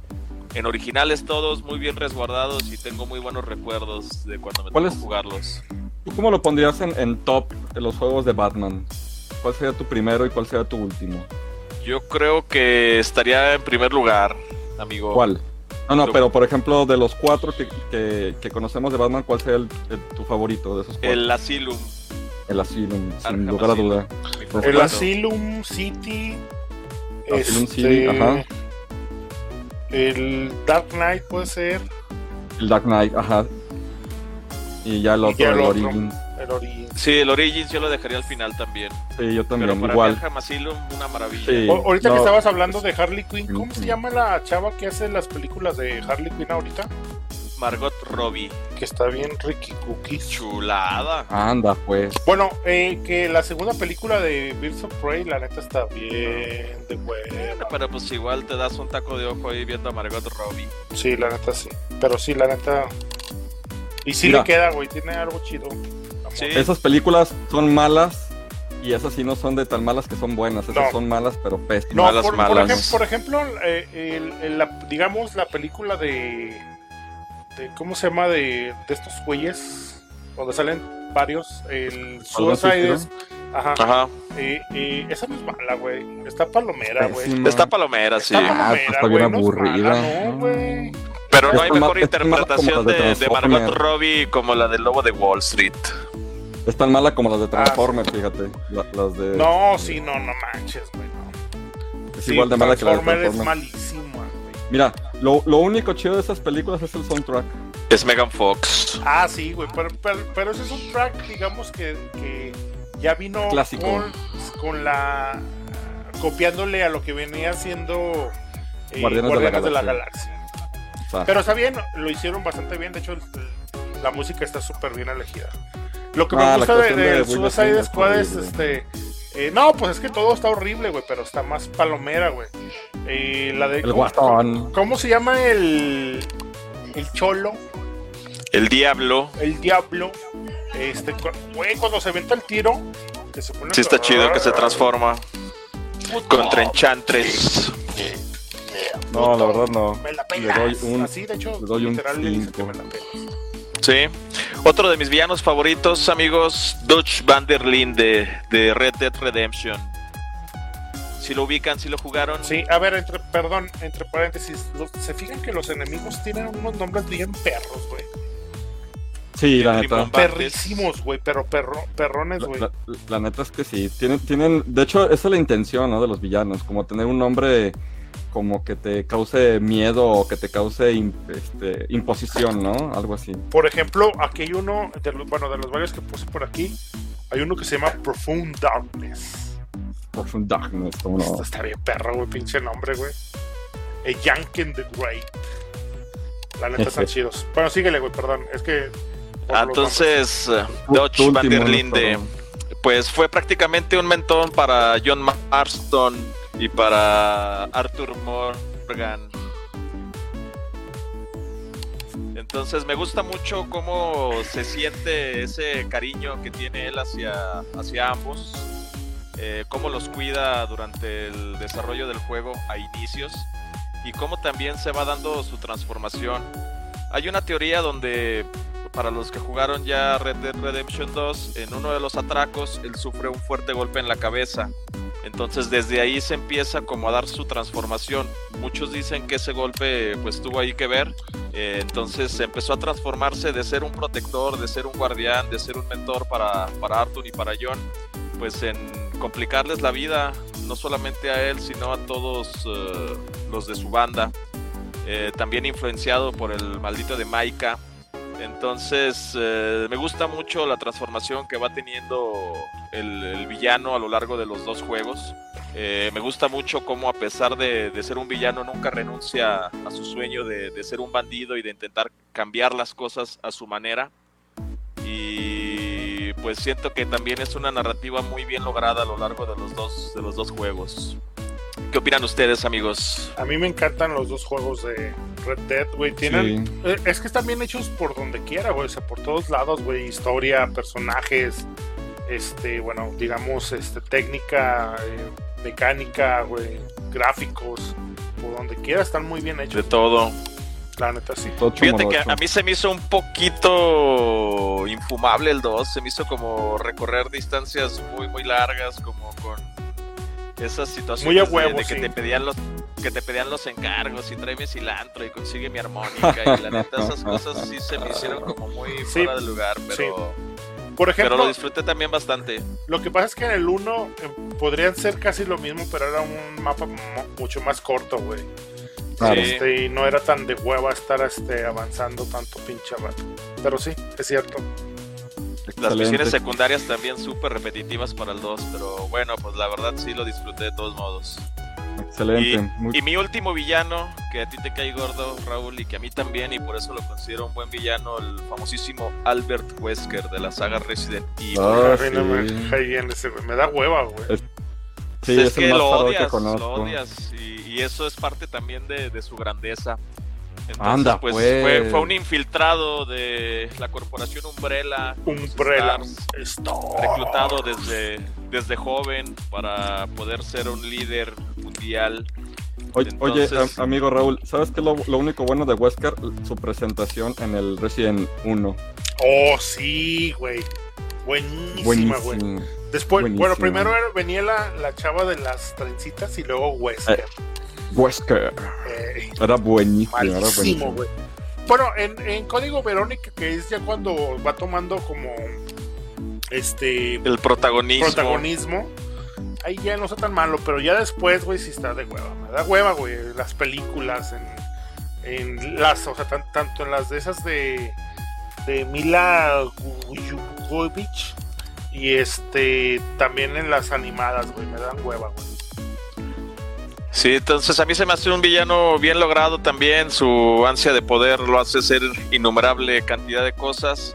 en originales todos, muy bien resguardados y tengo muy buenos recuerdos de cuando me tocó jugarlos. ¿Tú cómo lo pondrías en, top de los juegos de Batman? ¿Cuál sería tu primero y cuál sería tu último? Yo creo que estaría en primer lugar, amigo. ¿Cuál? No, no, pero por ejemplo, de los cuatro que, conocemos de Batman, ¿cuál sería tu favorito de esos cuatro? El Asylum. El Asylum, sin lugar a duda. El Asylum City. Asylum City, este, ajá. El Dark Knight puede ser. El Dark Knight, ajá. Y ya el otro, el, Origins. Sí, el Origins yo lo dejaría al final también. Sí, yo también. Pero para igual. Asylum, una maravilla. ahorita que estabas hablando de Harley Quinn, ¿cómo se llama la chava que hace las películas de Harley Quinn ahorita? Margot Robbie. Que está bien Ricky Cookies. Chulada. Anda, pues. Bueno, eh, que la segunda película de Birds of Prey, la neta está bien de buena. Pero pues igual te das un taco de ojo ahí viendo a Margot Robbie. Sí, la neta sí. Pero sí, la neta y sí le queda, güey, tiene algo chido. Esas películas son malas y esas sí no son de tan malas que son buenas, esas son malas pero pésimas. No, por, ejemplo, eh, digamos la película de, ¿cómo se llama? De, estos güeyes, donde salen varios, el Suicide Ajá. Ajá. Y, esa no es mala, güey. Está palomera, güey. Está palomera, sí. Está, palomera, ah, está bien aburrida. no. Pero no hay mejor interpretación de, de, Margot Robbie como la del lobo de Wall Street. Es tan mala como las de Transformers, fíjate. las de, no, sí, no, no manches, güey. No. Es igual de mala que la de Transformers. es malísima, güey. Mira, lo, lo, único chido de esas películas es el soundtrack. Es Megan Fox. Ah, sí, güey. Pero, pero, ese es un track, digamos, que, que ya vino Con, con la. copiándole a lo que venía haciendo eh, Guardianes, de la Galaxia. Pero está bien, lo hicieron bastante bien. De hecho, la música está súper bien elegida. Lo que me ah, gusta de, de, Suicide Squad es este. Eh, no, pues es que todo está horrible, güey, pero está más palomera, güey. Eh, la de. El guatón. ¿Cómo se llama el. el cholo, El diablo. el diablo. Este, güey, cuando se venta el tiro, que se pone. Sí está chido que se transforma Puto. contra Enchantress. No, la verdad no. Me la Le pelas. doy un, Así, de hecho, le doy un literal le dice que cinco. me la pelas. Sí. Otro de mis villanos favoritos, amigos, Dutch Van der Linde de, de Red Dead Redemption. Si lo ubican, si lo jugaron. Sí, a ver, entre, perdón, entre paréntesis, los- se fijan que los enemigos tienen unos nombres bien perros, güey. Sí, la neta. Perrísimos, güey, pero perro, perrones, La, güey. la- la neta es que sí. Tienen, tienen, de hecho, esa es la intención, ¿no? De los villanos, como tener un nombre como que te cause miedo o que te cause este, imposición, ¿no? Algo así. Por ejemplo, aquí hay uno, de los, bueno, de los varios que puse por aquí, hay uno que se llama Profound Darkness. Profound Darkness, Esto no. está bien perro, güey, pinche nombre, güey. A Yanken the Great. La neta están chidos. Bueno, síguele, güey, perdón. Es que. entonces, eh, tu Van der Linde, pues fue prácticamente un mentón para John Marston y para Arthur Morgan. Entonces me gusta mucho cómo se siente ese cariño que tiene él hacia, hacia ambos, eh, cómo los cuida durante el desarrollo del juego a inicios y cómo también se va dando su transformación. Hay una teoría donde para los que jugaron ya Red Dead Redemption 2, en uno de los atracos él sufre un fuerte golpe en la cabeza. Entonces desde ahí se empieza como a dar su transformación. Muchos dicen que ese golpe pues tuvo ahí que ver. Eh, entonces empezó a transformarse de ser un protector, de ser un guardián, de ser un mentor para, para Arthur y para John. Pues en complicarles la vida, no solamente a él, sino a todos eh, los de su banda. Eh, también influenciado por el maldito de Maika. Entonces, eh, me gusta mucho la transformación que va teniendo el, villano a lo largo de los dos juegos. Eh, me gusta mucho cómo a pesar de, de ser un villano nunca renuncia a su sueño de, de ser un bandido y de intentar cambiar las cosas a su manera. Y pues siento que también es una narrativa muy bien lograda a lo largo de los dos, de los dos juegos. ¿Qué opinan ustedes, amigos? A mí me encantan los dos juegos de Red Dead, güey. Tienen. Sí. eh, Es que están bien hechos por donde quiera, güey. O sea, por todos lados, güey. Historia, personajes, este, bueno, digamos, este, técnica, eh, mecánica, güey, gráficos. Por donde quiera están muy bien De hechos. todo. La neta, sí. Tocho Fíjate que a mí se me hizo un poquito infumable el 2, se me hizo como recorrer distancias muy muy largas, como con esas situaciones Muy a de- huevo, de, que sí. te pedían los que te pedían los encargos y tráeme cilantro y consigue mi armónica y la neta esas cosas sí se me hicieron como muy Sí, fuera de lugar, pero, Por pero ejemplo, lo disfruté también bastante. lo que pasa es que en el 1 podrían ser casi lo mismo, pero era un mapa mu- mucho más corto, güey. Claro. Sí. Este, y no era tan de hueva estar este, avanzando tanto pinche rato. Pero sí, es cierto. Las Excelente. misiones secundarias también súper repetitivas para el 2, pero bueno, pues la verdad sí lo disfruté de todos modos. Excelente. Muy- Y mi último villano, que a ti te cae gordo, Raúl, y que a mí también, y por eso lo considero un buen villano, el famosísimo Albert Wesker de la saga Resident Evil. Ah, me sí. cae bien ese, güey. Me da hueva, güey. Es- Sí, es, es el que más lo que odias, conozco. lo odias, y, y eso es parte también de, de su grandeza. Entonces, Anda, pues, pues. Fue, fue un infiltrado de la corporación Umbrella. Umbrella. Stars, reclutado desde, desde joven para poder ser un líder mundial. Oye, amigo Raúl, ¿sabes qué es lo, lo único bueno de Wesker? Su presentación en el Resident 1. Oh, sí, güey. Buenísima, güey. Después, Buenísimo. bueno, primero era- venía la, la chava de las trencitas y luego Wesker. Wesker. Eh, Era buenísimo, era malísimo, buenísimo. güey. Bueno, en, en Código Verónica, que es ya cuando va tomando como este El protagonismo. protagonismo, ahí ya no está tan malo, pero ya después, güey, sí está de hueva. Me da hueva, güey, las películas, en, en las, o sea, tan- tanto en las de esas de, de Mila Jovovich y este, también en las animadas, güey, me dan hueva, güey. Sí, entonces a mí se me hace un villano bien logrado también. Su ansia de poder lo hace ser innumerable cantidad de cosas.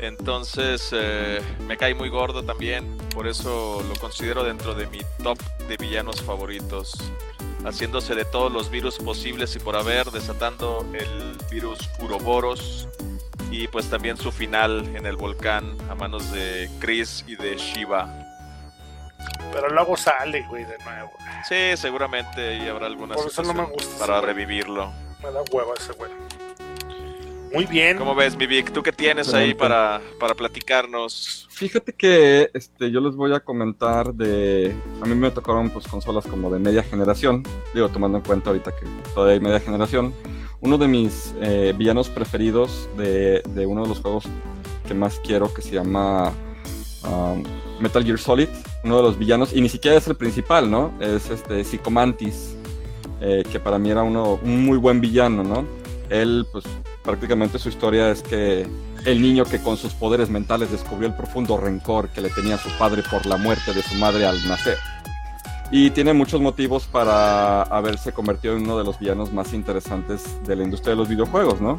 Entonces eh, me cae muy gordo también. Por eso lo considero dentro de mi top de villanos favoritos. haciéndose de todos los virus posibles y por haber, desatando el virus Uroboros y pues también su final en el volcán a manos de Chris y de Shiva. Pero luego sale, güey, de nuevo. Sí, seguramente y habrá alguna Por eso no me gusta para revivirlo. Me da hueva ese güey. Muy bien. ¿Cómo ves, mi Vic? ¿Tú qué tienes ahí para, para platicarnos? Fíjate que este, yo les voy a comentar de... A mí me tocaron pues consolas como de media generación, digo, tomando en cuenta ahorita que todavía hay media generación. Uno de mis eh, villanos preferidos de, de uno de los juegos que más quiero, que se llama um, Metal Gear Solid, uno de los villanos, y ni siquiera es el principal, ¿no? Es este Psychomantis, eh, que para mí era uno, un muy buen villano, ¿no? Él, pues prácticamente su historia es que el niño que con sus poderes mentales descubrió el profundo rencor que le tenía su padre por la muerte de su madre al nacer. Y tiene muchos motivos para haberse convertido en uno de los villanos más interesantes de la industria de los videojuegos, ¿no?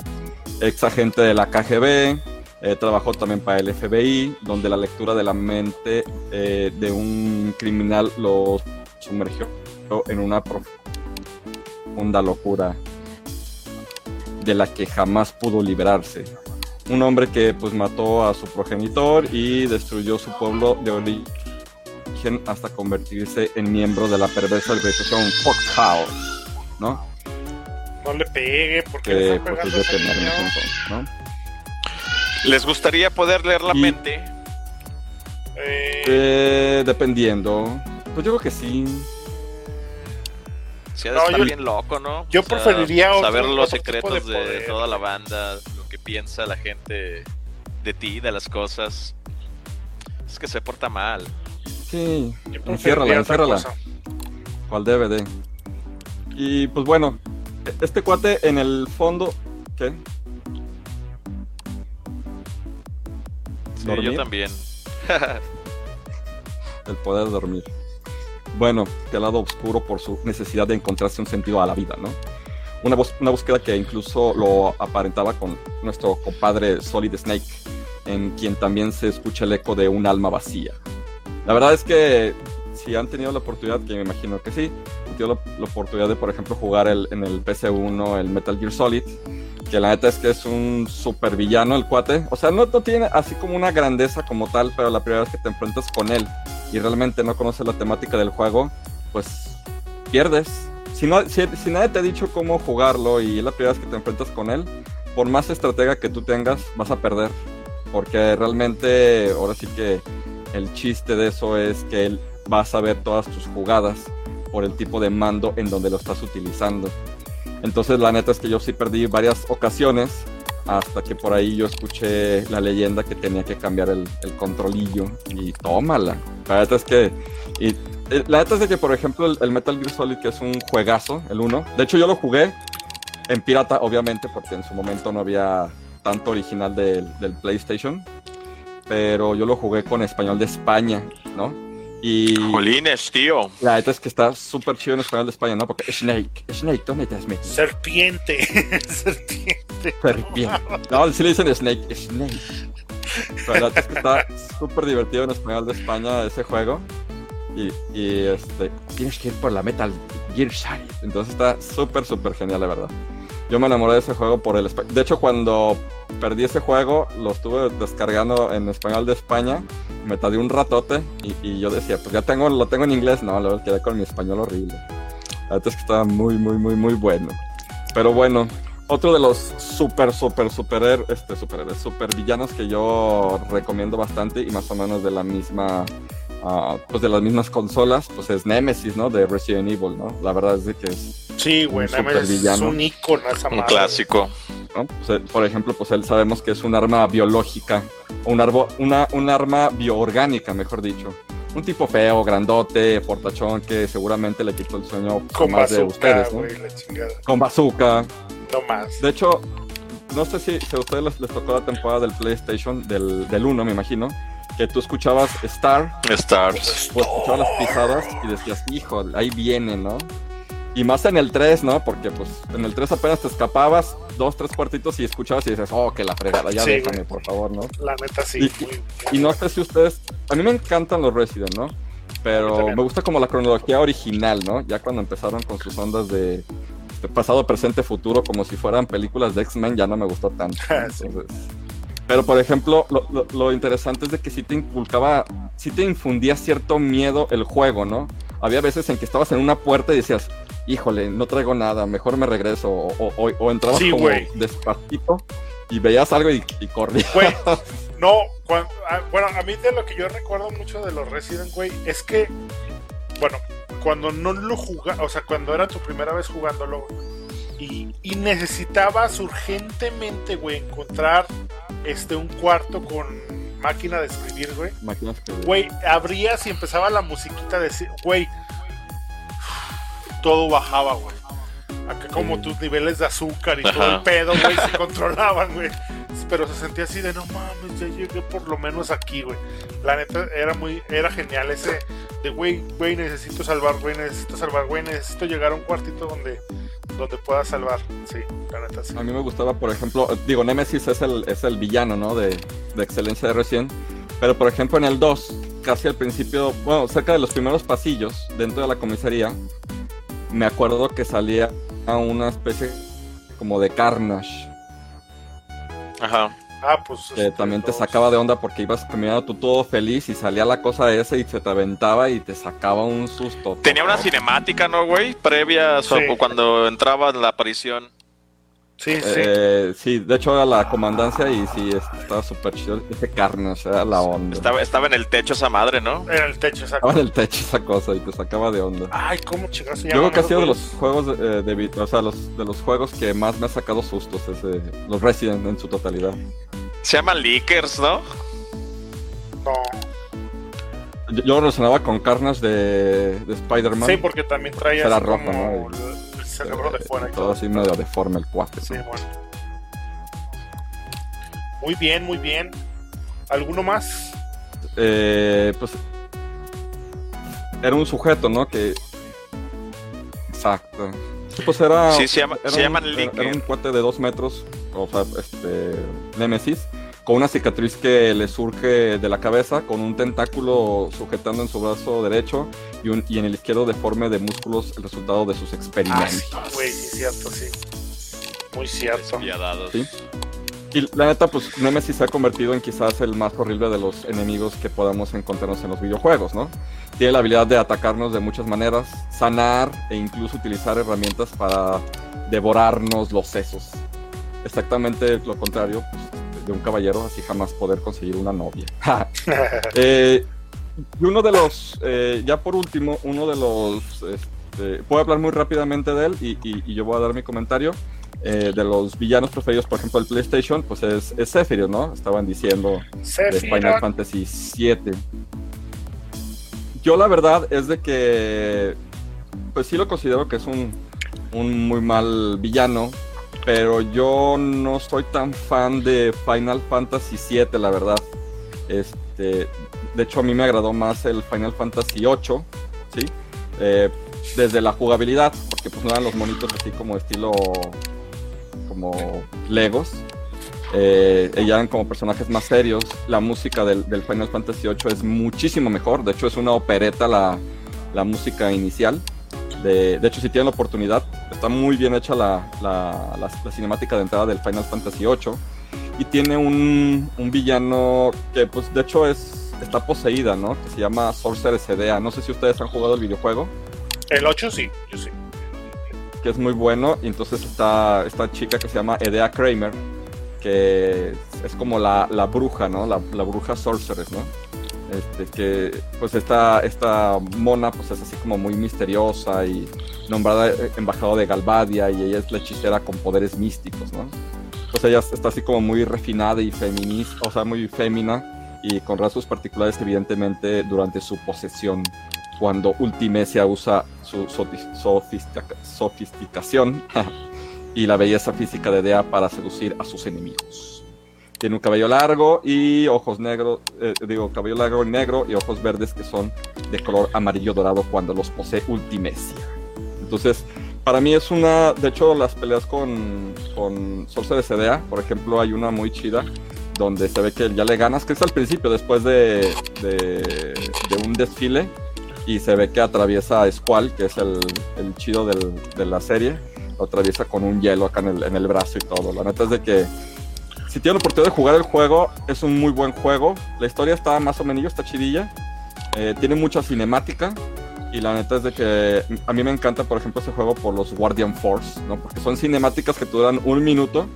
Ex agente de la KGB, eh, trabajó también para el FBI, donde la lectura de la mente eh, de un criminal lo sumergió en una profunda locura de la que jamás pudo liberarse. Un hombre que pues mató a su progenitor y destruyó su pueblo de origen hasta convertirse en miembro de la perversa organización Fox House, ¿no? No le pegue porque le están pues es de tener ¿no? ¿Les gustaría poder leer la Y- mente? Eh, Eh, dependiendo. Pues yo creo que sí. Si ha de No, estar yo- bien loco, ¿no? yo preferiría otro- saber los secretos de toda la banda, lo que piensa la gente de ti, de las cosas. Es que se porta mal. Sí. preferiría Enciérrala, enciérrala. ¿Cuál DVD? Y pues bueno, este cuate en el fondo. ¿Qué? Sí, ¿Dormir? yo también. El poder dormir. Bueno, del lado oscuro por su necesidad de encontrarse un sentido a la vida, ¿no? Una, una búsqueda que incluso lo aparentaba con nuestro compadre Solid Snake, en quien también se escucha el eco de un alma vacía. La verdad es que si han tenido la oportunidad, que me imagino que sí, la, la oportunidad de, por ejemplo, jugar el- en el PC1 el Metal Gear Solid, que la neta es que es un super villano el cuate. O sea, no, no tiene así como una grandeza como tal, pero la primera vez que te enfrentas con él y realmente no conoces la temática del juego, pues pierdes. Si, no, si, nadie te ha dicho cómo jugarlo y la primera vez que te enfrentas con él, por más estratega que tú tengas, vas a perder. Porque realmente, ahora sí que el chiste de eso es que él va a saber todas tus jugadas por el tipo de mando en donde lo estás utilizando. Entonces la neta es que yo sí perdí varias ocasiones hasta que por ahí yo escuché la leyenda que tenía que cambiar el, controlillo y tómala. La neta es que... Y, eh, la neta es de que, por ejemplo, el, el Metal Gear Solid, que es un juegazo, el 1, de hecho yo lo jugué en pirata, obviamente, porque en su momento no había tanto original del, del PlayStation, pero yo lo jugué con español de España, ¿no? Y Jolines, tío. la neta es que está súper chido en español de España, ¿no? Porque Snake, Snake, ¿dónde te has metido? Serpiente. Serpiente. Serpiente. No, sí le dicen Snake, Snake. Pero la neta es que está súper divertido en español de España ese juego. Y, y, este, tienes que ir por la Metal Gear Solid. Entonces está súper, súper genial, la verdad. Yo me enamoré de ese juego por el De hecho, cuando perdí ese juego, lo estuve descargando en español de España. Me tardé un ratote y, y yo decía, pues ya tengo, lo tengo en inglés. No, luego quedé con mi español horrible. La neta es que estaba muy, muy, muy, muy bueno. Pero bueno, otro de los super, super, super, este, superhéroes, super villanos que yo recomiendo bastante y más o menos de la misma, ah, pues de las mismas consolas, pues es Nemesis, ¿no? De Resident Evil, ¿no? La verdad es de que es, Sí, güey, más es un icono esa Un madre. clásico. ¿no? Pues, eh, por ejemplo, pues él sabemos que es un arma biológica, un, arbo, una, un arma bioorgánica, mejor dicho. Un tipo feo, grandote, fortachón, que seguramente le quitó el sueño a Con más de bazooka, ustedes, ¿no? la chingada. Con bazooka, No más. De hecho, no sé si, si a ustedes les, les tocó la temporada del PlayStation, del, del 1, me imagino, que tú escuchabas Star, Stars. o escuchabas las pisadas y decías, hijo, ahí viene, ¿no? Y más en el 3, ¿no? Porque pues en el 3 apenas te escapabas dos, tres cuartitos y escuchabas y dices, oh, que la fregada, ya Sí, déjame, güey. por favor, ¿no? La neta sí. Y- muy- Y no sé si ustedes, a mí me encantan los Resident, ¿no? Pero me gusta como la cronología original, ¿no? Ya cuando empezaron con sus ondas de, pasado, presente, futuro, como si fueran películas de X-Men, ya no me gustó tanto. Pero, por ejemplo, lo, interesante es de que sí te inculcaba, sí te infundía cierto miedo el juego, ¿no? Había veces en que estabas en una puerta y decías, híjole, no traigo nada, mejor me regreso. O, o, entrabas como despacito y veías algo y, corrías. no, ah, bueno, a mí de lo que yo recuerdo mucho de los Resident, güey, es que, bueno, cuando no lo jugaba, o sea, cuando era tu primera vez jugándolo, y, y necesitabas urgentemente, güey, encontrar este un cuarto con máquina de escribir, güey. Máquina de escribir. Güey, abrías y empezaba la musiquita de, güey, todo bajaba, güey. Acá como tus niveles de azúcar y todo el pedo, güey, se controlaban, güey. Pero se sentía así de, no mames, ya llegué por lo menos aquí, güey. La neta era muy, era genial ese de, güey, güey, necesito salvar, güey, necesito salvar, güey, necesito llegar a un cuartito donde, donde pueda salvar. Sí, la neta sí. A mí me gustaba, por ejemplo, digo, Nemesis es el, es el villano, ¿no? De, de excelencia de Resident. Pero, por ejemplo, en el 2, casi al principio, bueno, cerca de los primeros pasillos dentro de la comisaría, me acuerdo que salía a una especie como de Carnage. Ajá. Ah, pues. Que este, también te sacaba de onda porque ibas caminando tú todo feliz y salía la cosa esa y se te aventaba y te sacaba un susto. Tenía una cinemática, ¿no, güey? Previa a cuando entraba en la aparición. Sí, eh, sí. de hecho era la comandancia y sí, estaba súper chido. Ese Carnage era la onda. Estaba, estaba en el techo esa madre, ¿no? En el techo, esa Estaba en el techo esa cosa y te sacaba de onda. Ay, cómo chingados Yo creo que ha sido de los juegos eh, de, o sea, los, de los juegos que más me ha sacado sustos, ese, los Resident en su totalidad. Se llaman Leakers, ¿no? No. Yo, lo relacionaba con Carnage de, de Spider-Man. Sí, porque también traía Era rojo, ¿no? Cerebro de fuera. Y todo, así medio deforme el cuate. Sí, bueno. Muy bien, muy bien. ¿Alguno más? Eh, pues era un sujeto, ¿no? Que exacto. Pues era, sí, se, llama, era, se un, llaman era, un cuate de dos metros, o sea, este, Nemesis, con una cicatriz que le surge de la cabeza, con un tentáculo sujetando en su brazo derecho y, un, y en el izquierdo deforme de músculos el resultado de sus experimentos. Ah, sí, güey, sí, cierto, sí. Muy cierto. ¿Sí? Y la neta, pues Nemesis se ha convertido en quizás el más horrible de los enemigos que podamos encontrarnos en los videojuegos, ¿no? Tiene la habilidad de atacarnos de muchas maneras, sanar e incluso utilizar herramientas para devorarnos los sesos. Exactamente lo contrario, pues, de un caballero, así jamás poder conseguir una novia. Eh, y uno de los, eh, ya por último, uno de los, este, puedo hablar muy rápidamente de él y, yo voy a dar mi comentario. Eh, de los villanos preferidos, por ejemplo, del PlayStation, pues es, es Sephiroth, ¿no? Estaban diciendo de Final Fantasy VII. Yo la verdad es de que, pues sí lo considero que es un, un muy mal villano, pero yo no soy tan fan de Final Fantasy VII, la verdad. Este, de hecho, a mí me agradó más el Final Fantasy VIII, ¿sí? Eh, desde la jugabilidad, porque pues no eran los monitos así como estilo como Legos. Eh, eran como personajes más serios. La música del, Final Fantasy VIII es muchísimo mejor. De hecho, es una opereta la, la música inicial. De, hecho, si tienen la oportunidad, está muy bien hecha la, la, cinemática de entrada del Final Fantasy VIII. Y tiene un, un, villano que, pues, de hecho, es está poseída, ¿no? Que se llama Sorcerer Sedea. No sé si ustedes han jugado el videojuego. El 8 sí, yo sí. Que es muy bueno. Y entonces está esta chica que se llama Edea Kramer, que es como la, la bruja, ¿no? La, la bruja Sorcerer, ¿no? Este, que pues esta, esta mona pues es así como muy misteriosa y nombrada embajadora de Galvadia y ella es la hechicera con poderes místicos, ¿no? Pues ella está así como muy refinada y feminista, o sea, muy fémina y con rasgos particulares evidentemente durante su posesión cuando Ultimecia usa su sofisticación y la belleza física de Dea para seducir a sus enemigos. Tiene un cabello largo y ojos negros, eh, digo, cabello largo y negro y ojos verdes que son de color amarillo dorado cuando los posee Ultimecia. Entonces, para mí es una, de hecho, las peleas con, con de Sedea, por ejemplo, hay una muy chida donde se ve que ya le ganas, que es al principio, después de, de, un desfile, y se ve que atraviesa a Squall, que es el, el chido de la serie, lo atraviesa con un hielo acá en el, en el brazo y todo. La neta es de que si tienen la oportunidad de jugar el juego, es un muy buen juego. La historia está más o menos, está chidilla. Eh, tiene mucha cinemática. Y la neta es de que a mí me encanta, por ejemplo, ese juego por los Guardian Force, ¿no? Porque son cinemáticas que duran un minuto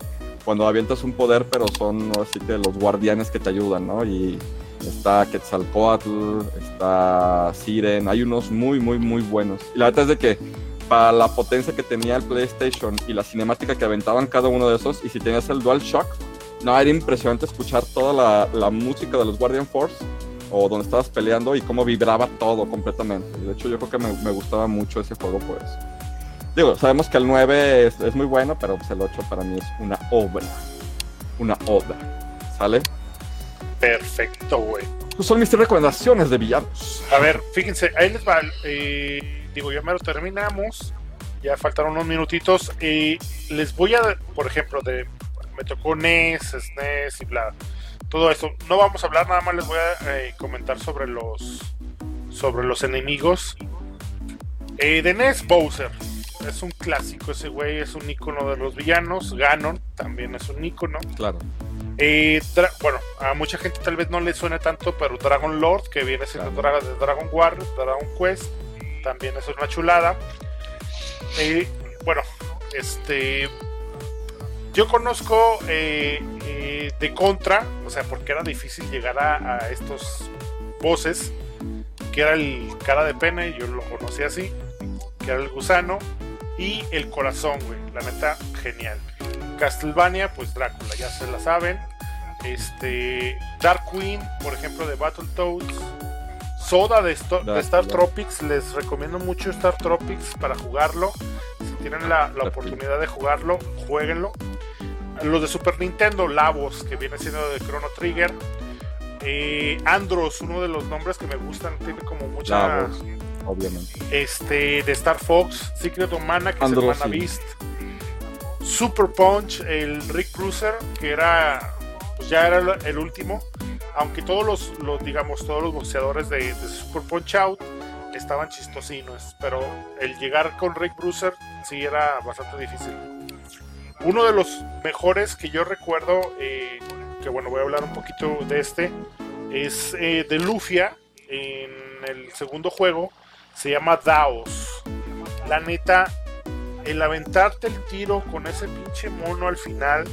cuando avientas un poder, pero son así que los guardianes que te ayudan, ¿no? Y está Quetzalcoatl, está Siren, hay unos muy, muy, muy buenos. Y la neta es de que para la potencia que tenía el PlayStation y la cinemática que aventaban cada uno de esos, y si tenías el Dual Shock, no, era impresionante escuchar toda la, la música de los Guardian Force o donde estabas peleando y cómo vibraba todo completamente. De hecho, yo creo que me, me gustaba mucho ese juego por eso. Digo, sabemos que el 9 es, es, muy bueno, pero pues el 8 para mí es una obra. Una obra. ¿Sale? Perfecto, güey. Pues son mis recomendaciones de villanos. A ver, fíjense, ahí les va. Eh, digo, ya me lo terminamos. Ya faltaron unos minutitos. Y les voy a, por ejemplo, de me tocó NES, SNES y bla. Todo eso. No vamos a hablar, nada más les voy a eh, comentar sobre los sobre los enemigos. Eh, de NES, Bowser. Es un clásico ese güey, es un icono de los villanos. Ganon también es un icono. Claro. Eh, bueno, a mucha gente tal vez no le suene tanto, pero Dragon Lord, que viene siendo claro. de Dragon War, Dragon Quest, también es una chulada. Eh, bueno, este. Yo conozco eh, eh, de Contra, o sea, porque era difícil llegar a, a, estos bosses, que era el cara de pene, yo lo conocí así, que era el gusano, y el corazón, güey, la neta, genial. Castlevania, pues Drácula, ya se la saben. Este, Dark Queen, por ejemplo, de Battletoads. Soda de, de Star Tropics, les recomiendo mucho Star Tropics para jugarlo. Si tienen la, la oportunidad de jugarlo, jueguenlo. Los de Super Nintendo, Lavos, que viene siendo de Chrono Trigger. Eh, Andros, uno de los nombres que me gustan, tiene como mucha. Obviamente. Este, de Star Fox, Secret of Mana, que Andros, es el Mana sí. Beast. Super Punch, el Rick Cruiser, que era pues ya era el último, aunque todos los, los digamos, todos los boxeadores de, de, Super Punch Out estaban chistosinos, pero el llegar con Rick Bruiser sí era bastante difícil. Uno de los mejores que yo recuerdo, eh, que bueno, voy a hablar un poquito de este, es eh, de Lufia en el segundo juego, se llama Daos. La neta, el aventarte el tiro con ese pinche mono al final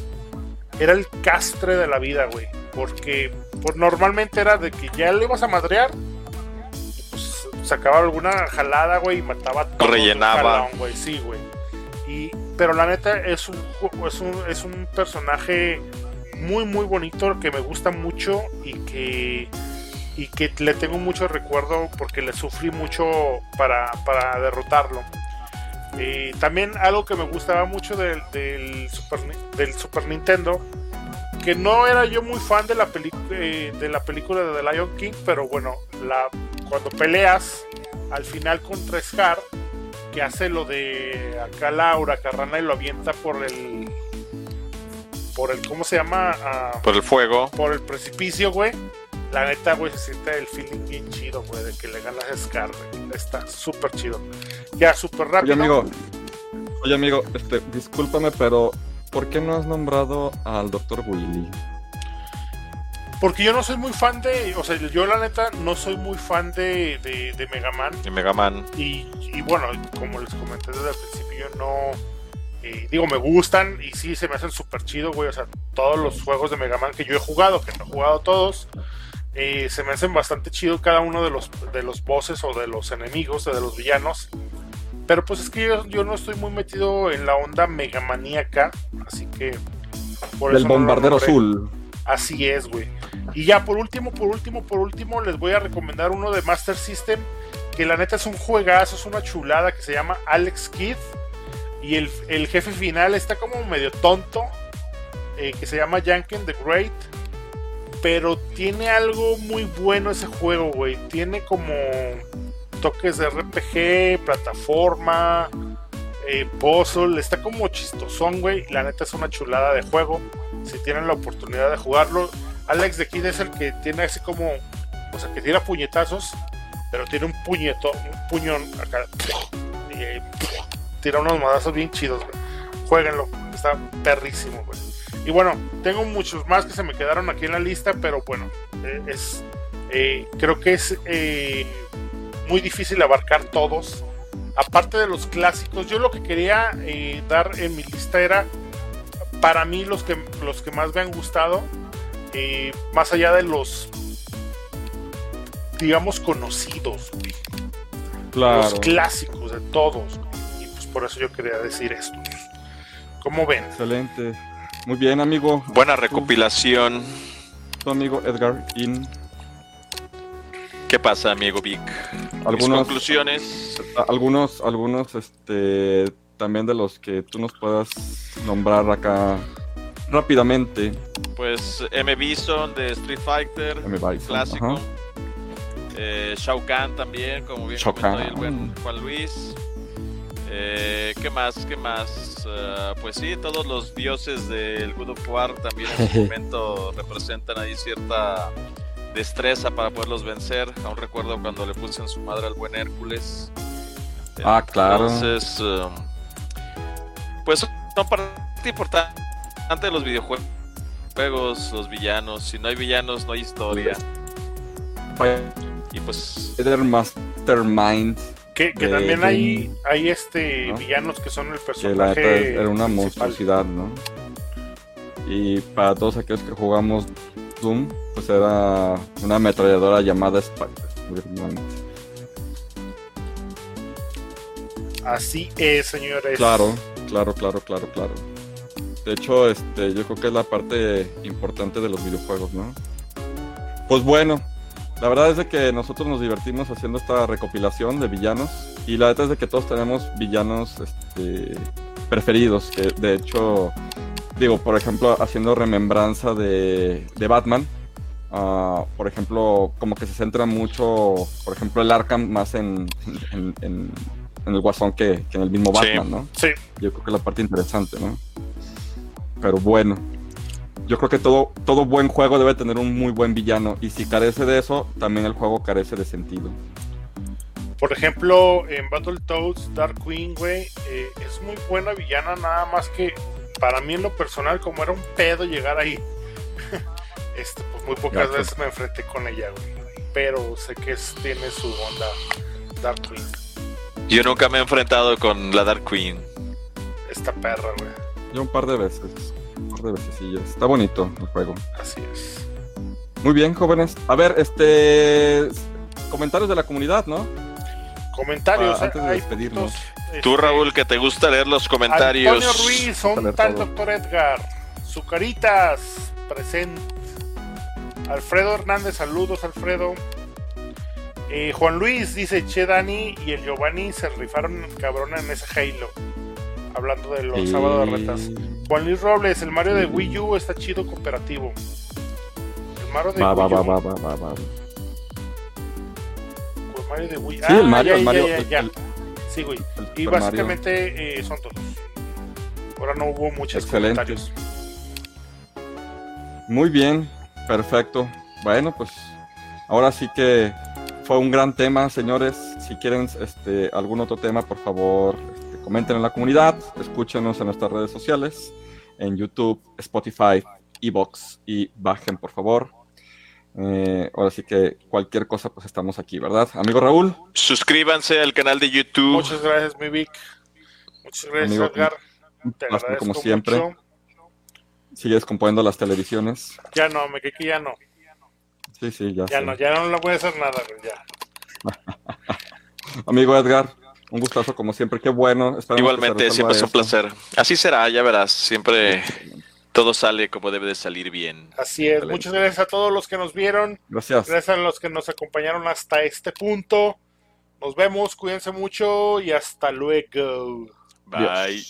era el castre de la vida, güey. Porque pues, normalmente era de que ya le ibas a madrear, pues sacaba alguna jalada, güey, y mataba todo. Rellenaba. güey, sí, güey. Y, pero la neta es un, es, un, es un personaje muy, muy bonito que me gusta mucho y que y que le tengo mucho recuerdo porque le sufrí mucho para, para derrotarlo. Eh, también algo que me gustaba mucho del, del, Super, Nintendo, que no era yo muy fan de la, eh, de la película de The Lion King, pero bueno, la, cuando peleas al final contra Scar, que hace lo de acá Laura Carrana y lo avienta por el. Por el, ¿cómo se llama? Uh, por el fuego. Por el precipicio, güey. La neta, güey, se siente el feeling bien chido, güey, de que le ganas a Scar, güey. Está súper chido. Ya, súper rápido. Oye, amigo, oye, amigo, este, discúlpame, pero ¿por qué no has nombrado al Dr. Willy? Porque yo no soy muy fan de. O sea, yo la neta no soy muy fan de, de, de Mega Man. De Mega Man. Y, y, bueno, como les comenté desde el principio, yo no. Eh, digo, me gustan y sí se me hacen súper chido, güey. O sea, todos los juegos de Mega Man que yo he jugado, que no he jugado todos. Eh, se me hacen bastante chido cada uno de los, de los bosses o de los enemigos, de los villanos. Pero pues es que yo, yo no estoy muy metido en la onda megamaníaca, así que... Por Del bombardero no azul. Así es, güey. Y ya por último, por último, por último, les voy a recomendar uno de Master System, que la neta es un juegazo, es una chulada, que se llama Alex Kidd. Y el, el jefe final está como medio tonto, eh, que se llama Janken the Great pero tiene algo muy bueno ese juego, güey. Tiene como toques de RPG, plataforma, eh, puzzle. Está como chistosón, güey. La neta es una chulada de juego. Si tienen la oportunidad de jugarlo. Alex de Kid es el que tiene así como. O sea, que tira puñetazos. pero tiene un puñeto, un puñón acá. Y, tira unos madazos bien chidos, güey. Jueguenlo, está perrísimo, güey. Y bueno, tengo muchos más que se me quedaron aquí en la lista, pero bueno, eh, es eh, creo que es eh, muy difícil abarcar todos. Aparte de los clásicos, yo lo que quería dar en mi lista era para mí los que los que más me han gustado, más allá de los digamos conocidos, los clásicos de todos. Y pues por eso yo quería decir esto. ¿Cómo ven? Excelente. Muy bien, amigo. Buena recopilación. Tu, amigo Edgar In. ¿Qué pasa, amigo Vic? Algunas conclusiones. Algunos, algunos, este, también de los que tú nos puedas nombrar acá rápidamente. Pues M. Bison de Street Fighter, M. clásico. Eh, Shao Kahn también, como bien comentó el buen Juan Luis. Eh, ¿Qué más? ¿Qué más? Uh, pues sí, todos los dioses del God of War también en su momento representan ahí cierta destreza para poderlos vencer. Aún recuerdo cuando le puse en su madre al buen Hércules. Ah, claro. Entonces, um, pues son parte importante de los videojuegos, los villanos. Si no hay villanos, no hay historia. Y pues. Mastermind que, también hay, hay este villanos que son el personaje. Que era una monstruosidad, ¿no? Y para todos aquellos que jugamos Doom, pues era una ametralladora llamada Spider. Así es, señores. Claro, claro, claro, claro, claro. De hecho, este, yo creo que es la parte importante de los videojuegos, ¿no? Pues bueno, la verdad es de que nosotros nos divertimos haciendo esta recopilación de villanos. Y la verdad es de que todos tenemos villanos este, preferidos. Que de hecho, digo, por ejemplo, haciendo remembranza de, de Batman. Uh, por ejemplo, como que se centra mucho, por ejemplo, el Arkham más en, en, en, el Guasón que, que, en el mismo Batman, ¿no? Sí. Yo creo que es la parte interesante, ¿no? Pero bueno yo creo que todo, todo buen juego debe tener un muy buen villano. Y si carece de eso, también el juego carece de sentido. Por ejemplo, en Battletoads, Dark Queen, güey, eh, es muy buena villana, nada más que para mí en lo personal, como era un pedo llegar ahí, este, pues muy pocas veces me enfrenté con ella, güey. Pero sé que tiene su onda Dark Queen. Yo nunca me he enfrentado con la Dark Queen. Esta perra, güey. Yo un par de veces de veces. Está bonito el juego. Así es. Muy bien, jóvenes. A ver, este. Comentarios de la comunidad, ¿no? Comentarios. Ah, antes de despedirnos. Tú, este, Raúl, que te gusta leer los comentarios. Antonio Ruiz, son tal doctor Edgar. Zucaritas, presente. Alfredo Hernández, saludos, Alfredo. Eh, Juan Luis dice: Che Dani y el Giovanni se rifaron cabrón en ese Halo hablando de los sábados de retas. Juan Luis Robles, el Mario de Wii U está chido cooperativo. El Mario de Wii U. Va, El Mario de Wii U. Sí, el ah, Mario, ya, Mario. Ya, ya, sí, güey. y básicamente eh, son todos. Ahora no hubo muchos comentarios. Muy bien, perfecto. Bueno, pues ahora sí que fue un gran tema, señores. Si quieren este, algún otro tema, por favor, comenten en la comunidad, escúchenos en nuestras redes sociales, en YouTube, Spotify, Evox y bajen por favor. Eh, ahora sí que cualquier cosa, pues estamos aquí, ¿verdad? Amigo Raúl. Suscríbanse al canal de YouTube. Muchas gracias, mi Vic. Muchas gracias, Edgar. Te como siempre. Sigues componiendo las televisiones. Ya no, me que ya no. Sí, sí, ya. Ya no, ya no le voy a hacer nada, ya. Amigo Edgar, un gustazo como siempre, qué bueno. Igualmente, siempre es un placer. Así será, ya verás, siempre todo sale como debe de salir bien. Así es, muchas gracias a todos los que nos vieron. Gracias. Gracias a los que nos acompañaron hasta este punto. Nos vemos, cuídense mucho y hasta luego. Bye.